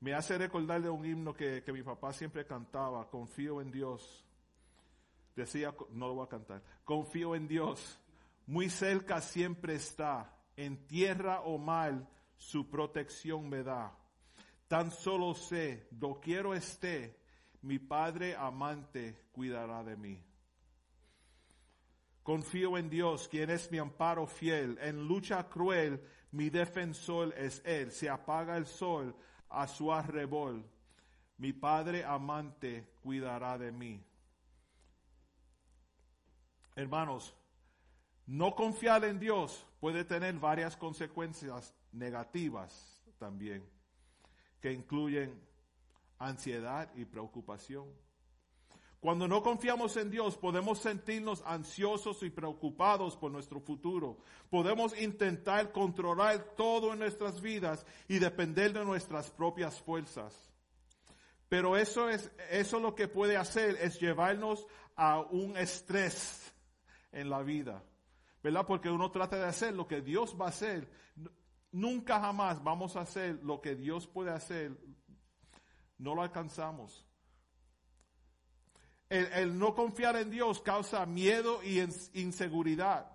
E: Me hace recordar de un himno que, que mi papá siempre cantaba, confío en Dios. Decía, no lo voy a cantar, confío en Dios, muy cerca siempre está, en tierra o mal, su protección me da. Tan solo sé, quiero esté, mi Padre amante cuidará de mí. Confío en Dios, quien es mi amparo fiel. En lucha cruel, mi defensor es Él. Se apaga el sol a su arrebol. Mi Padre amante cuidará de mí. Hermanos, no confiar en Dios puede tener varias consecuencias negativas también, que incluyen ansiedad y preocupación. Cuando no confiamos en Dios, podemos sentirnos ansiosos y preocupados por nuestro futuro. Podemos intentar controlar todo en nuestras vidas y depender de nuestras propias fuerzas. Pero eso es, eso lo que puede hacer es llevarnos a un estrés en la vida. ¿Verdad? Porque uno trata de hacer lo que Dios va a hacer, nunca jamás vamos a hacer lo que Dios puede hacer, no lo alcanzamos. El, no confiar en Dios causa miedo y inseguridad.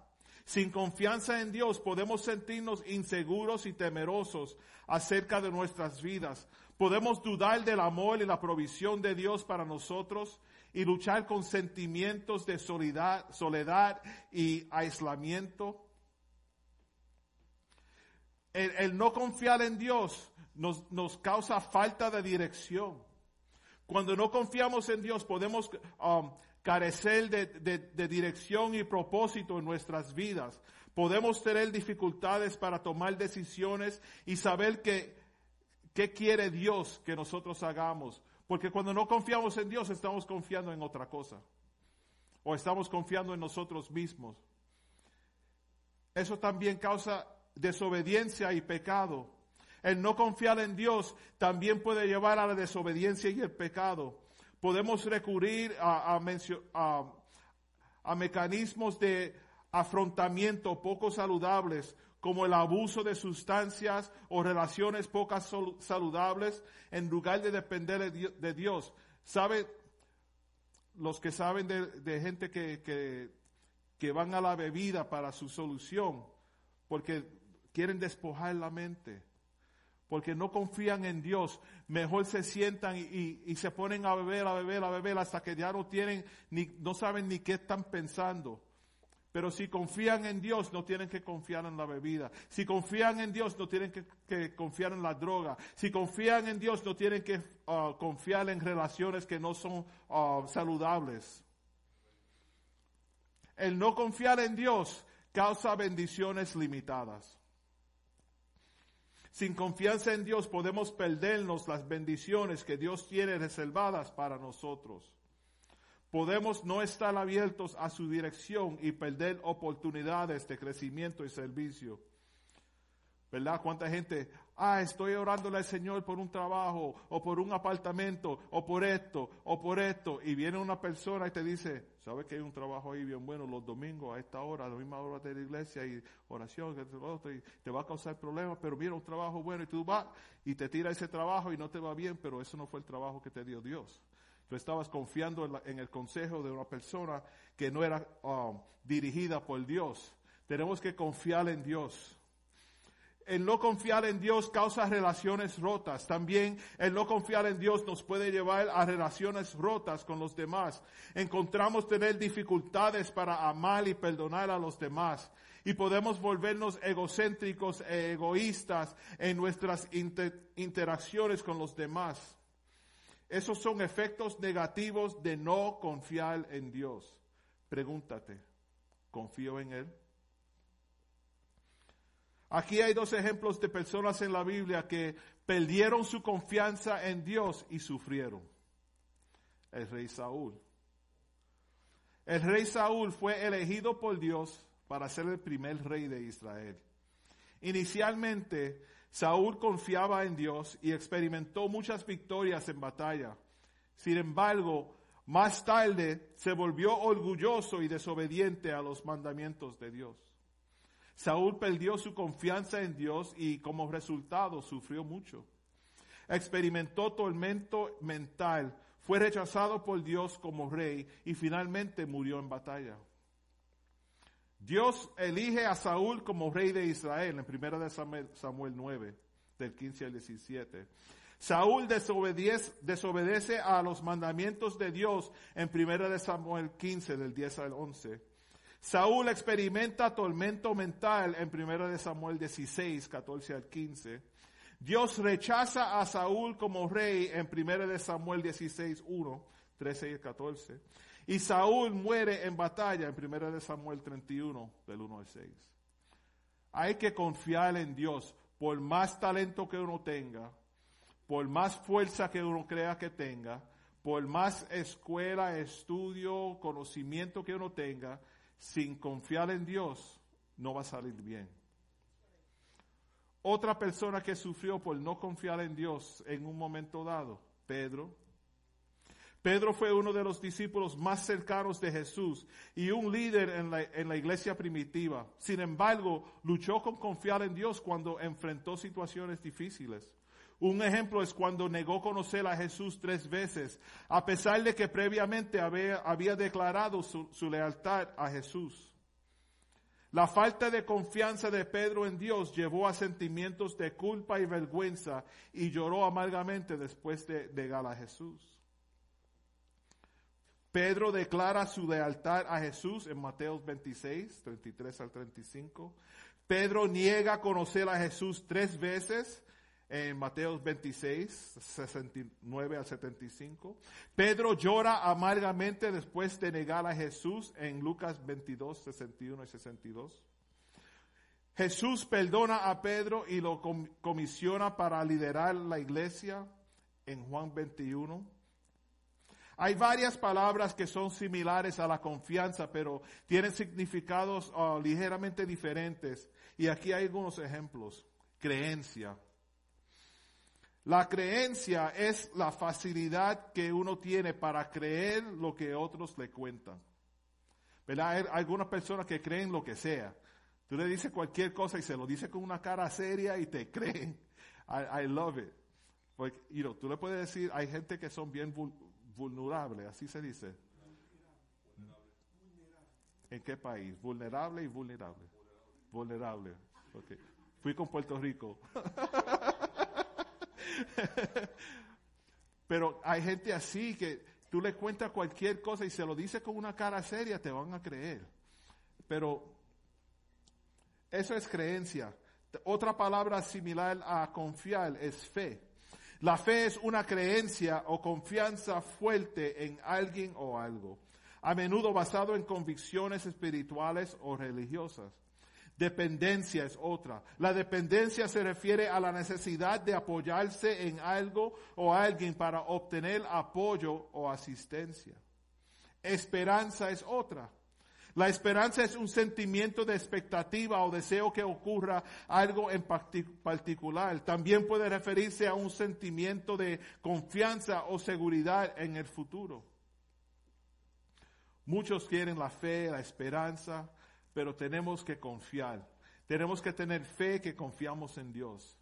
E: Sin confianza en Dios podemos sentirnos inseguros y temerosos acerca de nuestras vidas. Podemos dudar del amor y la provisión de Dios para nosotros y luchar con sentimientos de soledad, soledad y aislamiento el, no confiar en Dios nos, nos, causa falta de dirección. Cuando no confiamos en Dios podemos um, carecer de, de, dirección y propósito en nuestras vidas. Podemos tener dificultades para tomar decisiones y saber qué quiere Dios que nosotros hagamos. Porque cuando no confiamos en Dios estamos confiando en otra cosa. O estamos confiando en nosotros mismos. Eso también causa desobediencia y pecado. El no confiar en Dios también puede llevar a la desobediencia y el pecado. Podemos recurrir a, a, mecanismos de afrontamiento poco saludables, como el abuso de sustancias o relaciones pocas saludables, en lugar de depender de Dios. ¿Sabe? Los que saben de, gente que, que, que van a la bebida para su solución, porque quieren despojar la mente, porque no confían en Dios, mejor se sientan y, se ponen a beber, a beber, a beber, hasta que ya no tienen, ni, no saben ni qué están pensando. Pero si confían en Dios, no tienen que confiar en la bebida. Si confían en Dios, no tienen que, confiar en la droga. Si confían en Dios, no tienen que uh, confiar en relaciones que no son uh, saludables. El no confiar en Dios causa bendiciones limitadas. Sin confianza en Dios podemos perdernos las bendiciones que Dios tiene reservadas para nosotros. Podemos no estar abiertos a su dirección y perder oportunidades de crecimiento y servicio. ¿Verdad? ¿Cuánta gente, ah, estoy orándole al Señor por un trabajo, o por un apartamento, o por esto, o por esto, y viene una persona y te dice, ¿sabes que hay un trabajo ahí bien bueno los domingos a esta hora, a la misma hora de la iglesia y oración, y te va a causar problemas, pero viene un trabajo bueno y tú vas y te tira ese trabajo y no te va bien, pero eso no fue el trabajo que te dio Dios. Tú estabas confiando en, el consejo de una persona que no era um, dirigida por Dios. Tenemos que confiar en Dios el no confiar en Dios causa relaciones rotas. También el no confiar en Dios nos puede llevar a relaciones rotas con los demás. Encontramos tener dificultades para amar y perdonar a los demás. Y podemos volvernos egocéntricos e egoístas en nuestras inter- interacciones con los demás. Esos son efectos negativos de no confiar en Dios. Pregúntate, ¿confío en Él? Aquí hay dos ejemplos de personas en la Biblia que perdieron su confianza en Dios y sufrieron. El rey Saúl. El rey Saúl fue elegido por Dios para ser el primer rey de Israel. Inicialmente, Saúl confiaba en Dios y experimentó muchas victorias en batalla. Sin embargo, más tarde se volvió orgulloso y desobediente a los mandamientos de Dios. Saúl perdió su confianza en Dios y como resultado sufrió mucho. Experimentó tormento mental, fue rechazado por Dios como rey y finalmente murió en batalla. Dios elige a Saúl como rey de Israel en 1 de Samuel, Samuel 9, del 15 al 17. Saúl desobedece, desobedece a los mandamientos de Dios en 1 de Samuel 15, del 10 al 11. Saúl experimenta tormento mental en 1 de Samuel 16, 14 al 15. Dios rechaza a Saúl como rey en 1 de Samuel 16, 1, 13 y 14. Y Saúl muere en batalla en 1 de Samuel 31, del 1 al 6. Hay que confiar en Dios, por más talento que uno tenga, por más fuerza que uno crea que tenga, por más escuela, estudio, conocimiento que uno tenga, sin confiar en Dios, no va a salir bien. Otra persona que sufrió por no confiar en Dios en un momento dado, Pedro. Pedro fue uno de los discípulos más cercanos de Jesús y un líder en la, en la iglesia primitiva. Sin embargo, luchó con confiar en Dios cuando enfrentó situaciones difíciles. Un ejemplo es cuando negó conocer a Jesús tres veces, a pesar de que previamente había, declarado su, su lealtad a Jesús. La falta de confianza de Pedro en Dios llevó a sentimientos de culpa y vergüenza y lloró amargamente después de negar a Jesús. Pedro declara su lealtad a Jesús en Mateo 26, 33 al 35. Pedro niega conocer a Jesús tres veces en Mateo 26, 69 al 75. Pedro llora amargamente después de negar a Jesús en Lucas 22, 61 y 62. Jesús perdona a Pedro y lo com comisiona para liderar la iglesia en Juan 21. Hay varias palabras que son similares a la confianza, pero tienen significados uh, ligeramente diferentes. Y aquí hay algunos ejemplos. Creencia. La creencia es la facilidad que uno tiene para creer lo que otros le cuentan. ¿Verdad? Hay algunas personas que creen lo que sea. Tú le dices cualquier cosa y se lo dice con una cara seria y te creen. I, love it. Porque, you know, tú le puedes decir, hay gente que son bien vulnerables, así se dice. ¿En qué país? Vulnerable y vulnerable. Vulnerable. Okay. Fui con Puerto Rico. Pero hay gente así que tú le cuentas cualquier cosa y se lo dice con una cara seria, te van a creer. Pero eso es creencia. Otra palabra similar a confiar es fe. La fe es una creencia o confianza fuerte en alguien o algo, a menudo basado en convicciones espirituales o religiosas. Dependencia es otra. La dependencia se refiere a la necesidad de apoyarse en algo o alguien para obtener apoyo o asistencia. Esperanza es otra. La esperanza es un sentimiento de expectativa o deseo que ocurra algo en particular. También puede referirse a un sentimiento de confianza o seguridad en el futuro. Muchos quieren la fe, la esperanza, pero tenemos que confiar. Tenemos que tener fe que confiamos en Dios.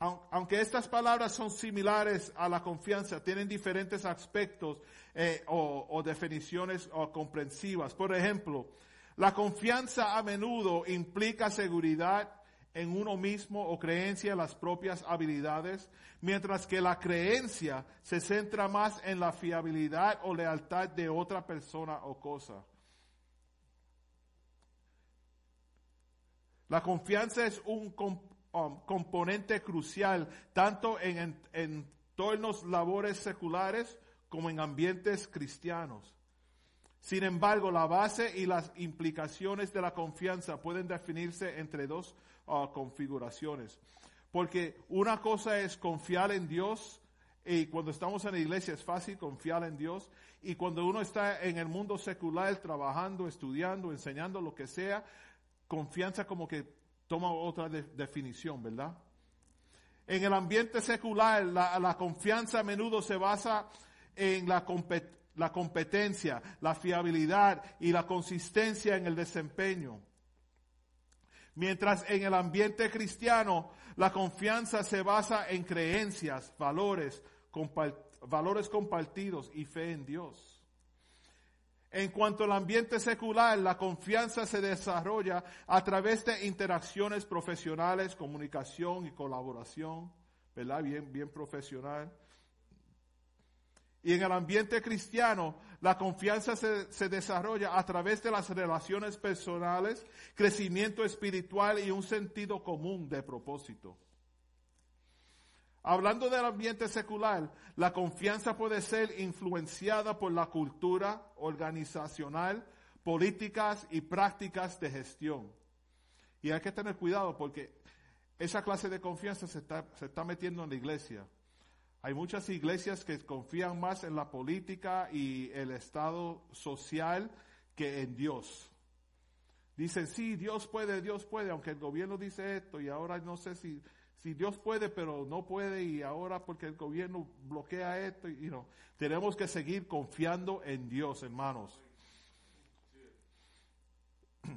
E: Aunque estas palabras son similares a la confianza, tienen diferentes aspectos eh, o, o, definiciones o comprensivas. Por ejemplo, La confianza a menudo implica seguridad en uno mismo o creencia en las propias habilidades, mientras que la creencia se centra más en la fiabilidad o lealtad de otra persona o cosa. La confianza es un um, componente crucial tanto en, en- entornos labores seculares como en ambientes cristianos. Sin embargo, la base y las implicaciones de la confianza pueden definirse entre dos uh, configuraciones. Porque una cosa es confiar en Dios y cuando estamos en la iglesia es fácil confiar en Dios y cuando uno está en el mundo secular trabajando, estudiando, enseñando lo que sea, confianza como que toma otra de- definición, ¿verdad? En el ambiente secular, la, confianza a menudo se basa en la, compet- la competencia, la fiabilidad y la consistencia en el desempeño. Mientras en el ambiente cristiano, la confianza se basa en creencias, valores, valores compartidos y fe en Dios. En cuanto al ambiente secular, la confianza se desarrolla a través de interacciones profesionales, comunicación y colaboración, ¿verdad? Bien, bien profesional. Y en el ambiente cristiano, la confianza se, se desarrolla a través de las relaciones personales, crecimiento espiritual y un sentido común de propósito. Hablando del ambiente secular, la confianza puede ser influenciada por la cultura organizacional, políticas y prácticas de gestión. Y hay que tener cuidado porque esa clase de confianza se está, se está metiendo en la iglesia. Hay muchas iglesias que confían más en la política y el estado social que en Dios. Dicen, sí, Dios puede, Dios puede, aunque el gobierno dice esto y ahora no sé si, si Dios puede, pero no puede y ahora porque el gobierno bloquea esto y no. Tenemos que seguir confiando en Dios, hermanos.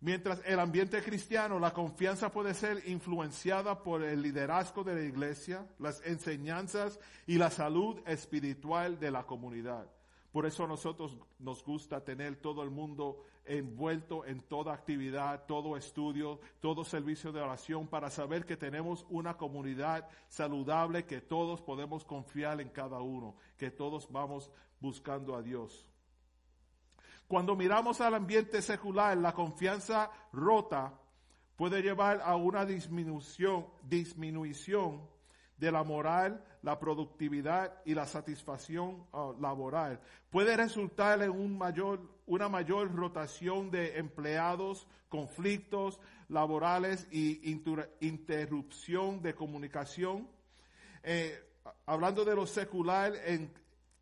E: Mientras el ambiente cristiano, la confianza puede ser influenciada por el liderazgo de la iglesia, las enseñanzas y la salud espiritual de la comunidad. Por eso a nosotros nos gusta tener todo el mundo envuelto en toda actividad, todo estudio, todo servicio de oración para saber que tenemos una comunidad saludable, que todos podemos confiar en cada uno, que todos vamos buscando a Dios. Cuando miramos al ambiente secular, la confianza rota puede llevar a una disminución, disminución de la moral, la productividad y la satisfacción uh, laboral. Puede resultar en un mayor, una mayor rotación de empleados, conflictos laborales y inter- interrupción de comunicación. Eh, hablando de lo secular, en,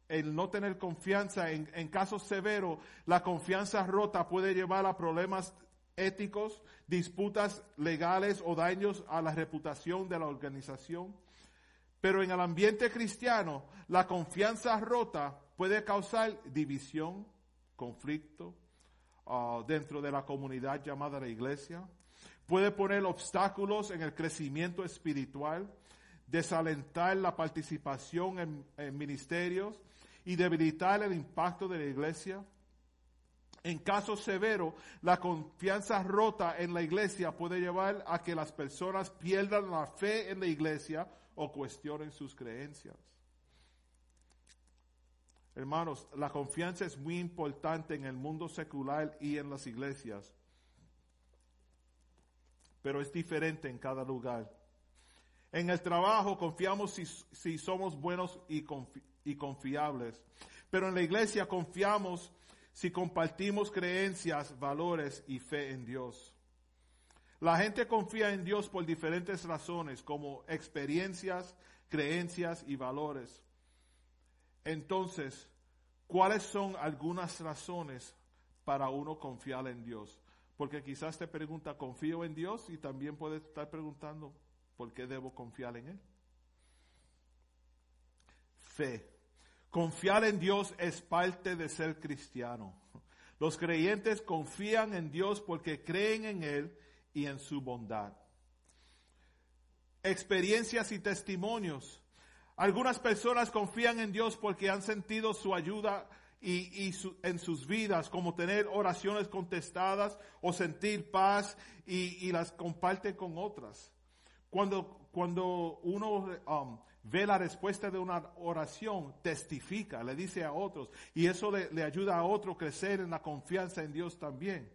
E: el no tener confianza, en casos severos, la confianza rota puede llevar a problemas éticos, disputas legales o daños a la reputación de la organización. Pero en el ambiente cristiano, la confianza rota puede causar división, conflicto uh, dentro de la comunidad llamada la iglesia. Puede poner obstáculos en el crecimiento espiritual, desalentar la participación en, en ministerios y debilitar el impacto de la iglesia. En casos severos, la confianza rota en la iglesia puede llevar a que las personas pierdan la fe en la iglesia o cuestionen sus creencias. Hermanos, la confianza es muy importante en el mundo secular y en las iglesias, pero es diferente en cada lugar. En el trabajo confiamos si, si somos buenos y, y confiables, pero en la iglesia confiamos si compartimos creencias, valores y fe en Dios. La gente confía en Dios por diferentes razones, como experiencias, creencias y valores. Entonces, ¿cuáles son algunas razones para uno confiar en Dios? Porque quizás te pregunta, ¿confío en Dios? Y también puedes estar preguntando, ¿por qué debo confiar en Él? Fe. Confiar en Dios es parte de ser cristiano. Los creyentes confían en Dios porque creen en Él y en su bondad. Experiencias y testimonios. Algunas personas confían en Dios porque han sentido su ayuda y, y su- en sus vidas, como tener oraciones contestadas o sentir paz y, y las comparte con otras. Cuando, cuando uno um, ve la respuesta de una oración, testifica, le dice a otros, y eso le, le ayuda a otro crecer en la confianza en Dios también.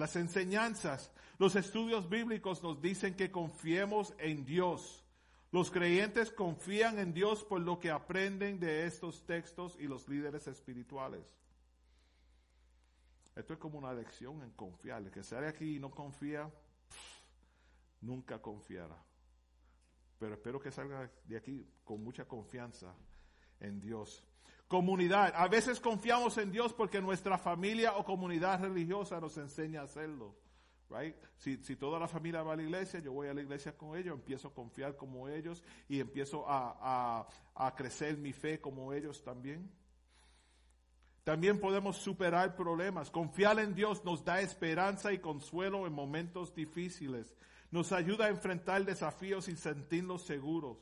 E: Las enseñanzas, los estudios bíblicos nos dicen que confiemos en Dios. Los creyentes confían en Dios por lo que aprenden de estos textos y los líderes espirituales. Esto es como una lección en confiar. El que sale aquí y no confía, nunca confiará. Pero espero que salga de aquí con mucha confianza en Dios. Comunidad. A veces confiamos en Dios porque nuestra familia o comunidad religiosa nos enseña a hacerlo. Right? Si, si toda la familia va a la iglesia, yo voy a la iglesia con ellos, empiezo a confiar como ellos y empiezo a, a, a crecer mi fe como ellos también. También podemos superar problemas. Confiar en Dios nos da esperanza y consuelo en momentos difíciles. Nos ayuda a enfrentar desafíos y sentirnos seguros.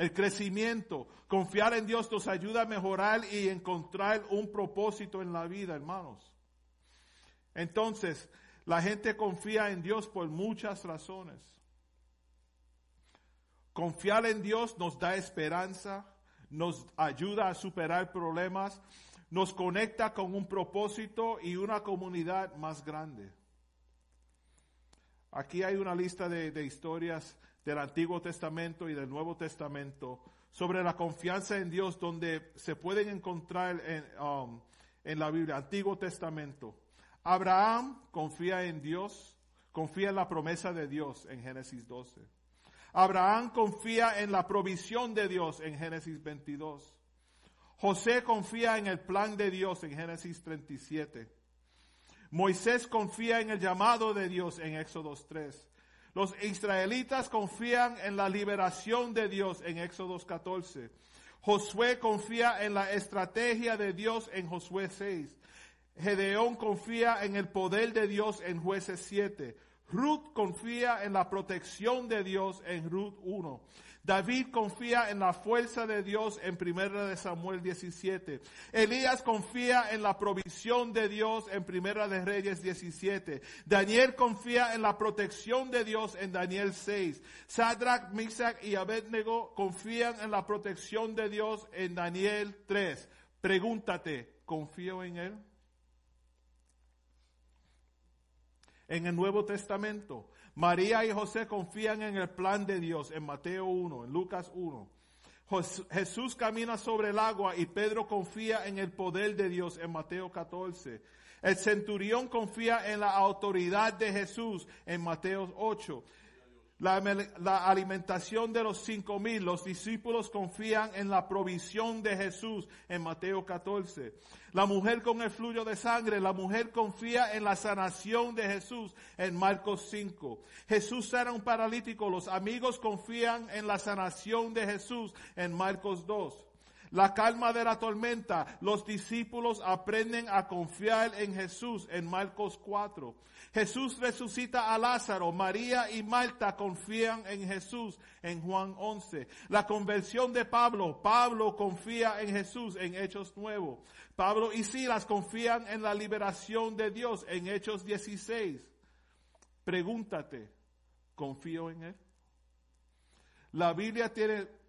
E: El crecimiento, confiar en Dios nos ayuda a mejorar y encontrar un propósito en la vida, hermanos. Entonces, la gente confía en Dios por muchas razones. Confiar en Dios nos da esperanza, nos ayuda a superar problemas, nos conecta con un propósito y una comunidad más grande. Aquí hay una lista de, de historias del Antiguo Testamento y del Nuevo Testamento sobre la confianza en Dios donde se pueden encontrar en, um, en la Biblia, Antiguo Testamento. Abraham confía en Dios, confía en la promesa de Dios en Génesis 12. Abraham confía en la provisión de Dios en Génesis 22. José confía en el plan de Dios en Génesis 37. Moisés confía en el llamado de Dios en Éxodo 3. Los israelitas confían en la liberación de Dios en Éxodo 14. Josué confía en la estrategia de Dios en Josué 6. Gedeón confía en el poder de Dios en jueces 7. Ruth confía en la protección de Dios en Ruth 1. David confía en la fuerza de Dios en 1 de Samuel 17. Elías confía en la provisión de Dios en 1 de Reyes 17. Daniel confía en la protección de Dios en Daniel 6. Sadrach, Misach y Abednego confían en la protección de Dios en Daniel 3. Pregúntate, ¿confío en él? En el Nuevo Testamento, María y José confían en el plan de Dios en Mateo 1, en Lucas 1. Jos- Jesús camina sobre el agua y Pedro confía en el poder de Dios en Mateo 14. El centurión confía en la autoridad de Jesús en Mateo 8. La, la alimentación de los cinco mil, los discípulos confían en la provisión de Jesús en Mateo 14. La mujer con el flujo de sangre, la mujer confía en la sanación de Jesús en Marcos 5. Jesús sana a un paralítico, los amigos confían en la sanación de Jesús en Marcos 2. La calma de la tormenta, los discípulos aprenden a confiar en Jesús en Marcos 4. Jesús resucita a Lázaro, María y Marta confían en Jesús en Juan 11. La conversión de Pablo, Pablo confía en Jesús en Hechos 9. Pablo y Silas confían en la liberación de Dios en Hechos 16. Pregúntate, ¿confío en Él? La Biblia tiene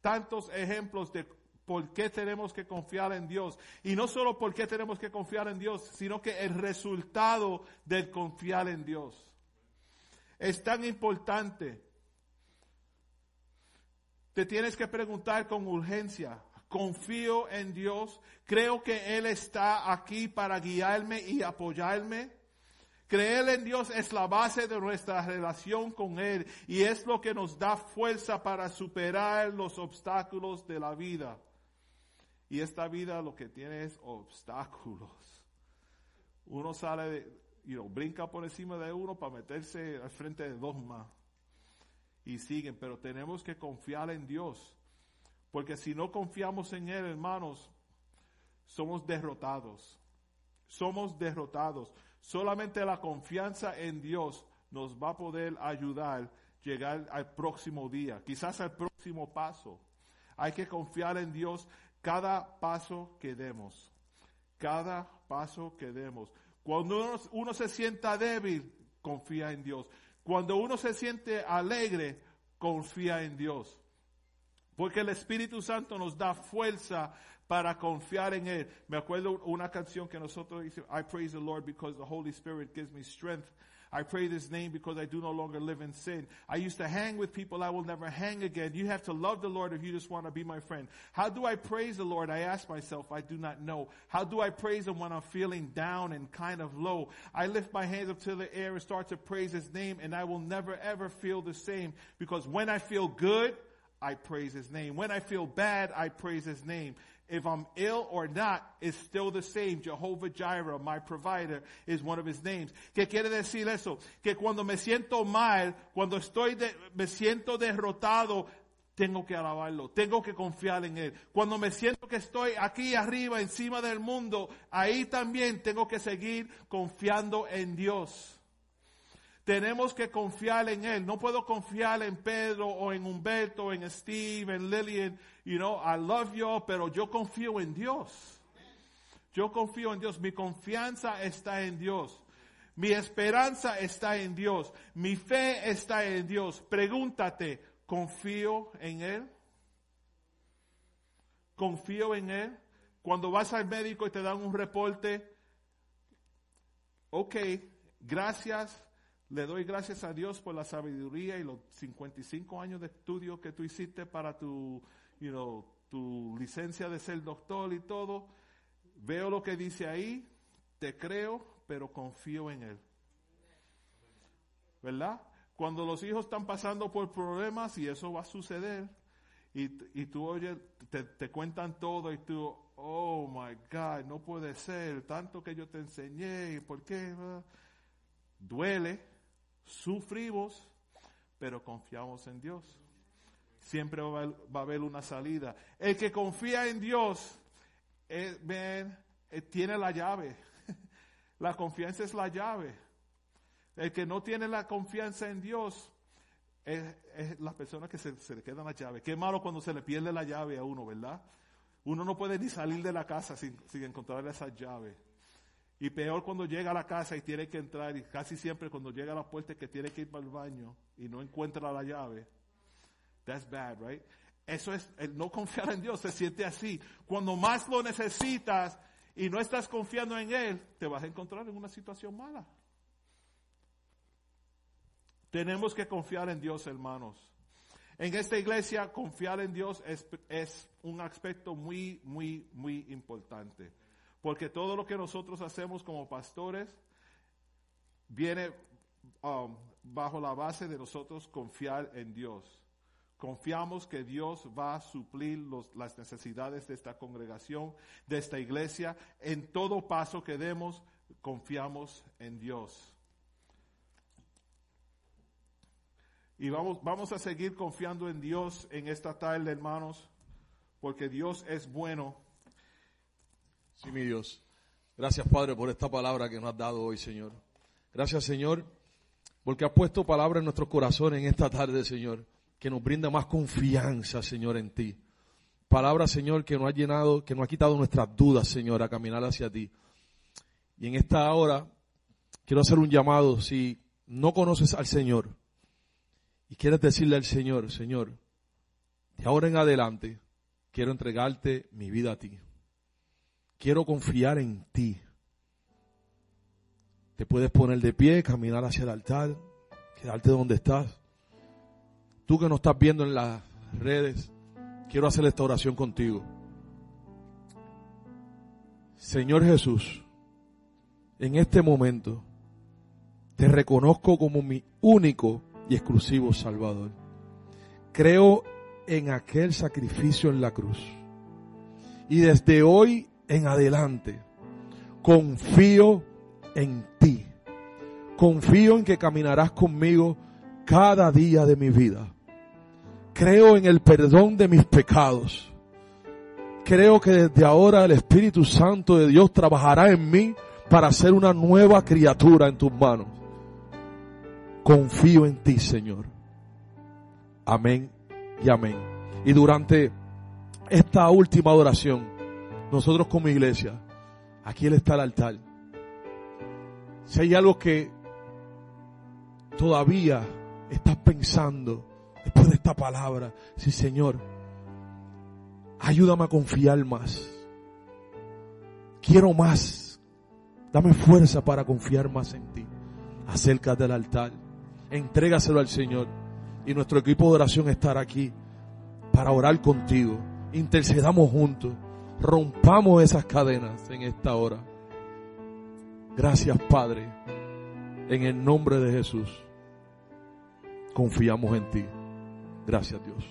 E: tantos ejemplos de por qué tenemos que confiar en Dios. Y no solo por qué tenemos que confiar en Dios, sino que el resultado del confiar en Dios. Es tan importante. Te tienes que preguntar con urgencia, ¿confío en Dios? ¿Creo que Él está aquí para guiarme y apoyarme? Creer en Dios es la base de nuestra relación con Él y es lo que nos da fuerza para superar los obstáculos de la vida. Y esta vida lo que tiene es obstáculos. Uno sale, de, you know, brinca por encima de uno para meterse al frente de dos más. Y siguen, pero tenemos que confiar en Dios. Porque si no confiamos en Él, hermanos, somos derrotados. Somos derrotados. Solamente la confianza en Dios nos va a poder ayudar a llegar al próximo día, quizás al próximo paso. Hay que confiar en Dios cada paso que demos. Cada paso que demos. Cuando uno, se sienta débil, confía en Dios. Cuando uno se siente alegre, confía en Dios. Porque el Espíritu Santo nos da fuerza para confiar en Él. Me acuerdo una canción que nosotros hicimos, I praise the Lord because the Holy Spirit gives me strength. I pray this name because I do no longer live in sin. I used to hang with people I will never hang again. You have to love the Lord if you just want to be my friend. How do I praise the Lord? I ask myself, I do not know. How do I praise Him when I'm feeling down and kind of low? I lift my hands up to the air and start to praise His name and I will never ever feel the same because when I feel good, I praise His name. When I feel bad, I praise His name if I'm ill or not, it's still the same. Jehovah Jireh, my provider, is one of his names. ¿Qué quiere decir eso? Que cuando me siento mal, cuando estoy de, me siento derrotado, tengo que alabarlo, tengo que confiar en Él. Cuando me siento que estoy aquí arriba, encima del mundo, ahí también tengo que seguir confiando en Dios. Tenemos que confiar en Él. No puedo confiar en Pedro o en Humberto, en Steve, en Lillian. You know, I love you, pero yo confío en Dios. Yo confío en Dios. Mi confianza está en Dios. Mi esperanza está en Dios. Mi fe está en Dios. Pregúntate, ¿confío en Él? ¿Confío en Él? Cuando vas al médico y te dan un reporte, ok, gracias, le doy gracias a Dios por la sabiduría y los 55 años de estudio que tú hiciste para tu, you tu licencia de ser doctor y todo. Veo lo que dice ahí, te creo, pero confío en Él. ¿Verdad? Cuando los hijos están pasando por problemas y eso va a suceder, y, y tú oyes, te, te cuentan todo y tú, oh my God, no puede ser, tanto que yo te enseñé, ¿y por qué? Duele, sufrimos, pero confiamos en Dios. Siempre va a haber, una salida. El que confía en Dios, eh, eh, tiene la llave. La confianza es la llave. El que no tiene la confianza en Dios es, es la persona que se, se le queda la llave. Qué malo cuando se le pierde la llave a uno, ¿verdad? Uno no puede ni salir de la casa sin, sin encontrar esa llave. Y peor cuando llega a la casa y tiene que entrar, y casi siempre cuando llega a la puerta que tiene que ir para el baño y no encuentra la llave. That's bad, right? Eso es, el no confiar en Dios se siente así. Cuando más lo necesitas y no estás confiando en Él, te vas a encontrar en una situación mala. Tenemos que confiar en Dios, hermanos. En esta iglesia, confiar en Dios es, es un aspecto muy, muy, muy importante. Porque todo lo que nosotros hacemos como pastores viene um, bajo la base de nosotros confiar en Dios. Confiamos que Dios va a suplir las necesidades de esta congregación, de esta iglesia. En todo paso que demos, confiamos en Dios. Y vamos, vamos a seguir confiando en Dios en esta tarde, hermanos, porque Dios es bueno.
F: Sí, mi Dios. Gracias, Padre, por esta palabra que nos has dado hoy, Señor. Gracias, Señor, porque has puesto palabra en nuestros corazones en esta tarde, Señor, que nos brinda más confianza, Señor, en ti. Palabra, Señor, que nos ha llenado, que nos ha quitado nuestras dudas, Señor, a caminar hacia ti. Y en esta hora quiero hacer un llamado. Si no conoces al Señor y quieres decirle al Señor, Señor, de ahora en adelante quiero entregarte mi vida a ti. Quiero confiar en ti. Te puedes poner de pie, caminar hacia el altar, quedarte donde estás. Tú que no estás viendo en las redes, quiero hacer esta oración contigo. Señor Jesús, en este momento te reconozco como mi único y exclusivo Salvador. Creo en aquel sacrificio en la cruz. Y desde hoy en adelante. Confío en ti. Confío en que caminarás conmigo cada día de mi vida. Creo en el perdón de mis pecados. Creo que desde ahora el Espíritu Santo de Dios trabajará en mí para ser una nueva criatura en tus manos. Confío en ti, Señor. Amén y amén. Y durante
C: esta última oración, nosotros como iglesia, aquí Él está al altar. Si hay algo que todavía estás pensando después de esta palabra, sí Señor, ayúdame a confiar más. Quiero más. Dame fuerza para confiar más en ti. Acércate al altar. Entrégaselo al Señor. Y nuestro equipo de oración estará aquí para orar contigo. Intercedamos juntos rompamos esas cadenas en esta hora. Gracias Padre, en el nombre de Jesús. Confiamos en ti. Gracias Dios.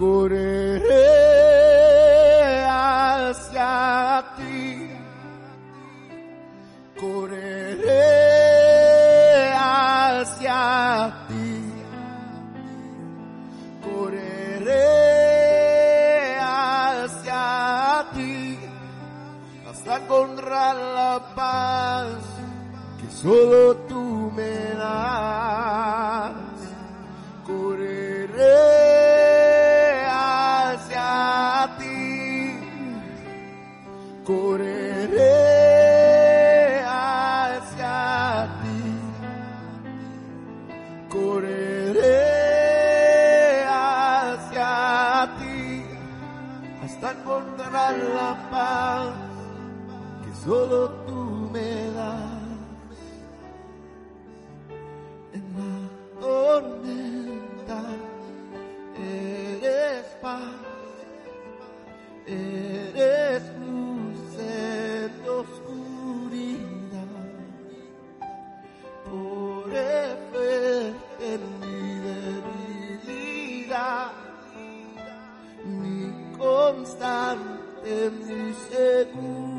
G: Correré hacia ti. Correré hacia ti, correré hacia ti, hasta encontrar la paz que solo tú me das. La paz que solo constante, mi seguridad,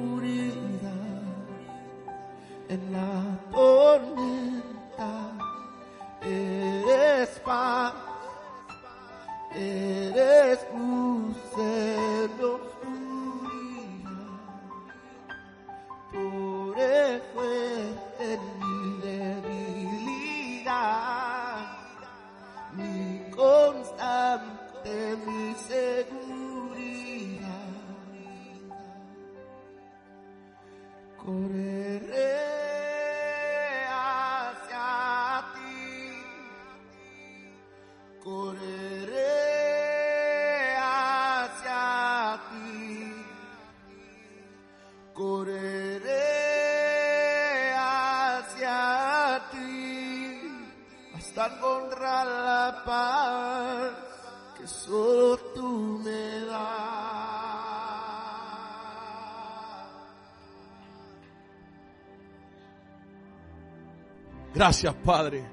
F: Gracias, Padre.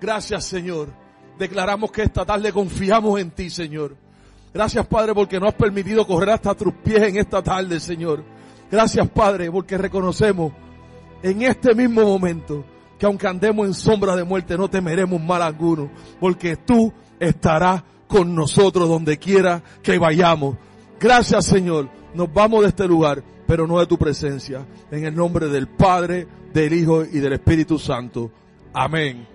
F: Gracias, Señor. Declaramos que esta tarde confiamos en ti, Señor. Gracias, Padre, porque nos has permitido correr hasta tus pies en esta tarde, Señor. Gracias, Padre, porque reconocemos en este mismo momento que aunque andemos en sombra de muerte no temeremos mal alguno, porque tú estarás con nosotros donde quiera que vayamos. Gracias, Señor. Nos vamos de este lugar, pero no de tu presencia. En el nombre del Padre, del Hijo y del Espíritu Santo. Amén.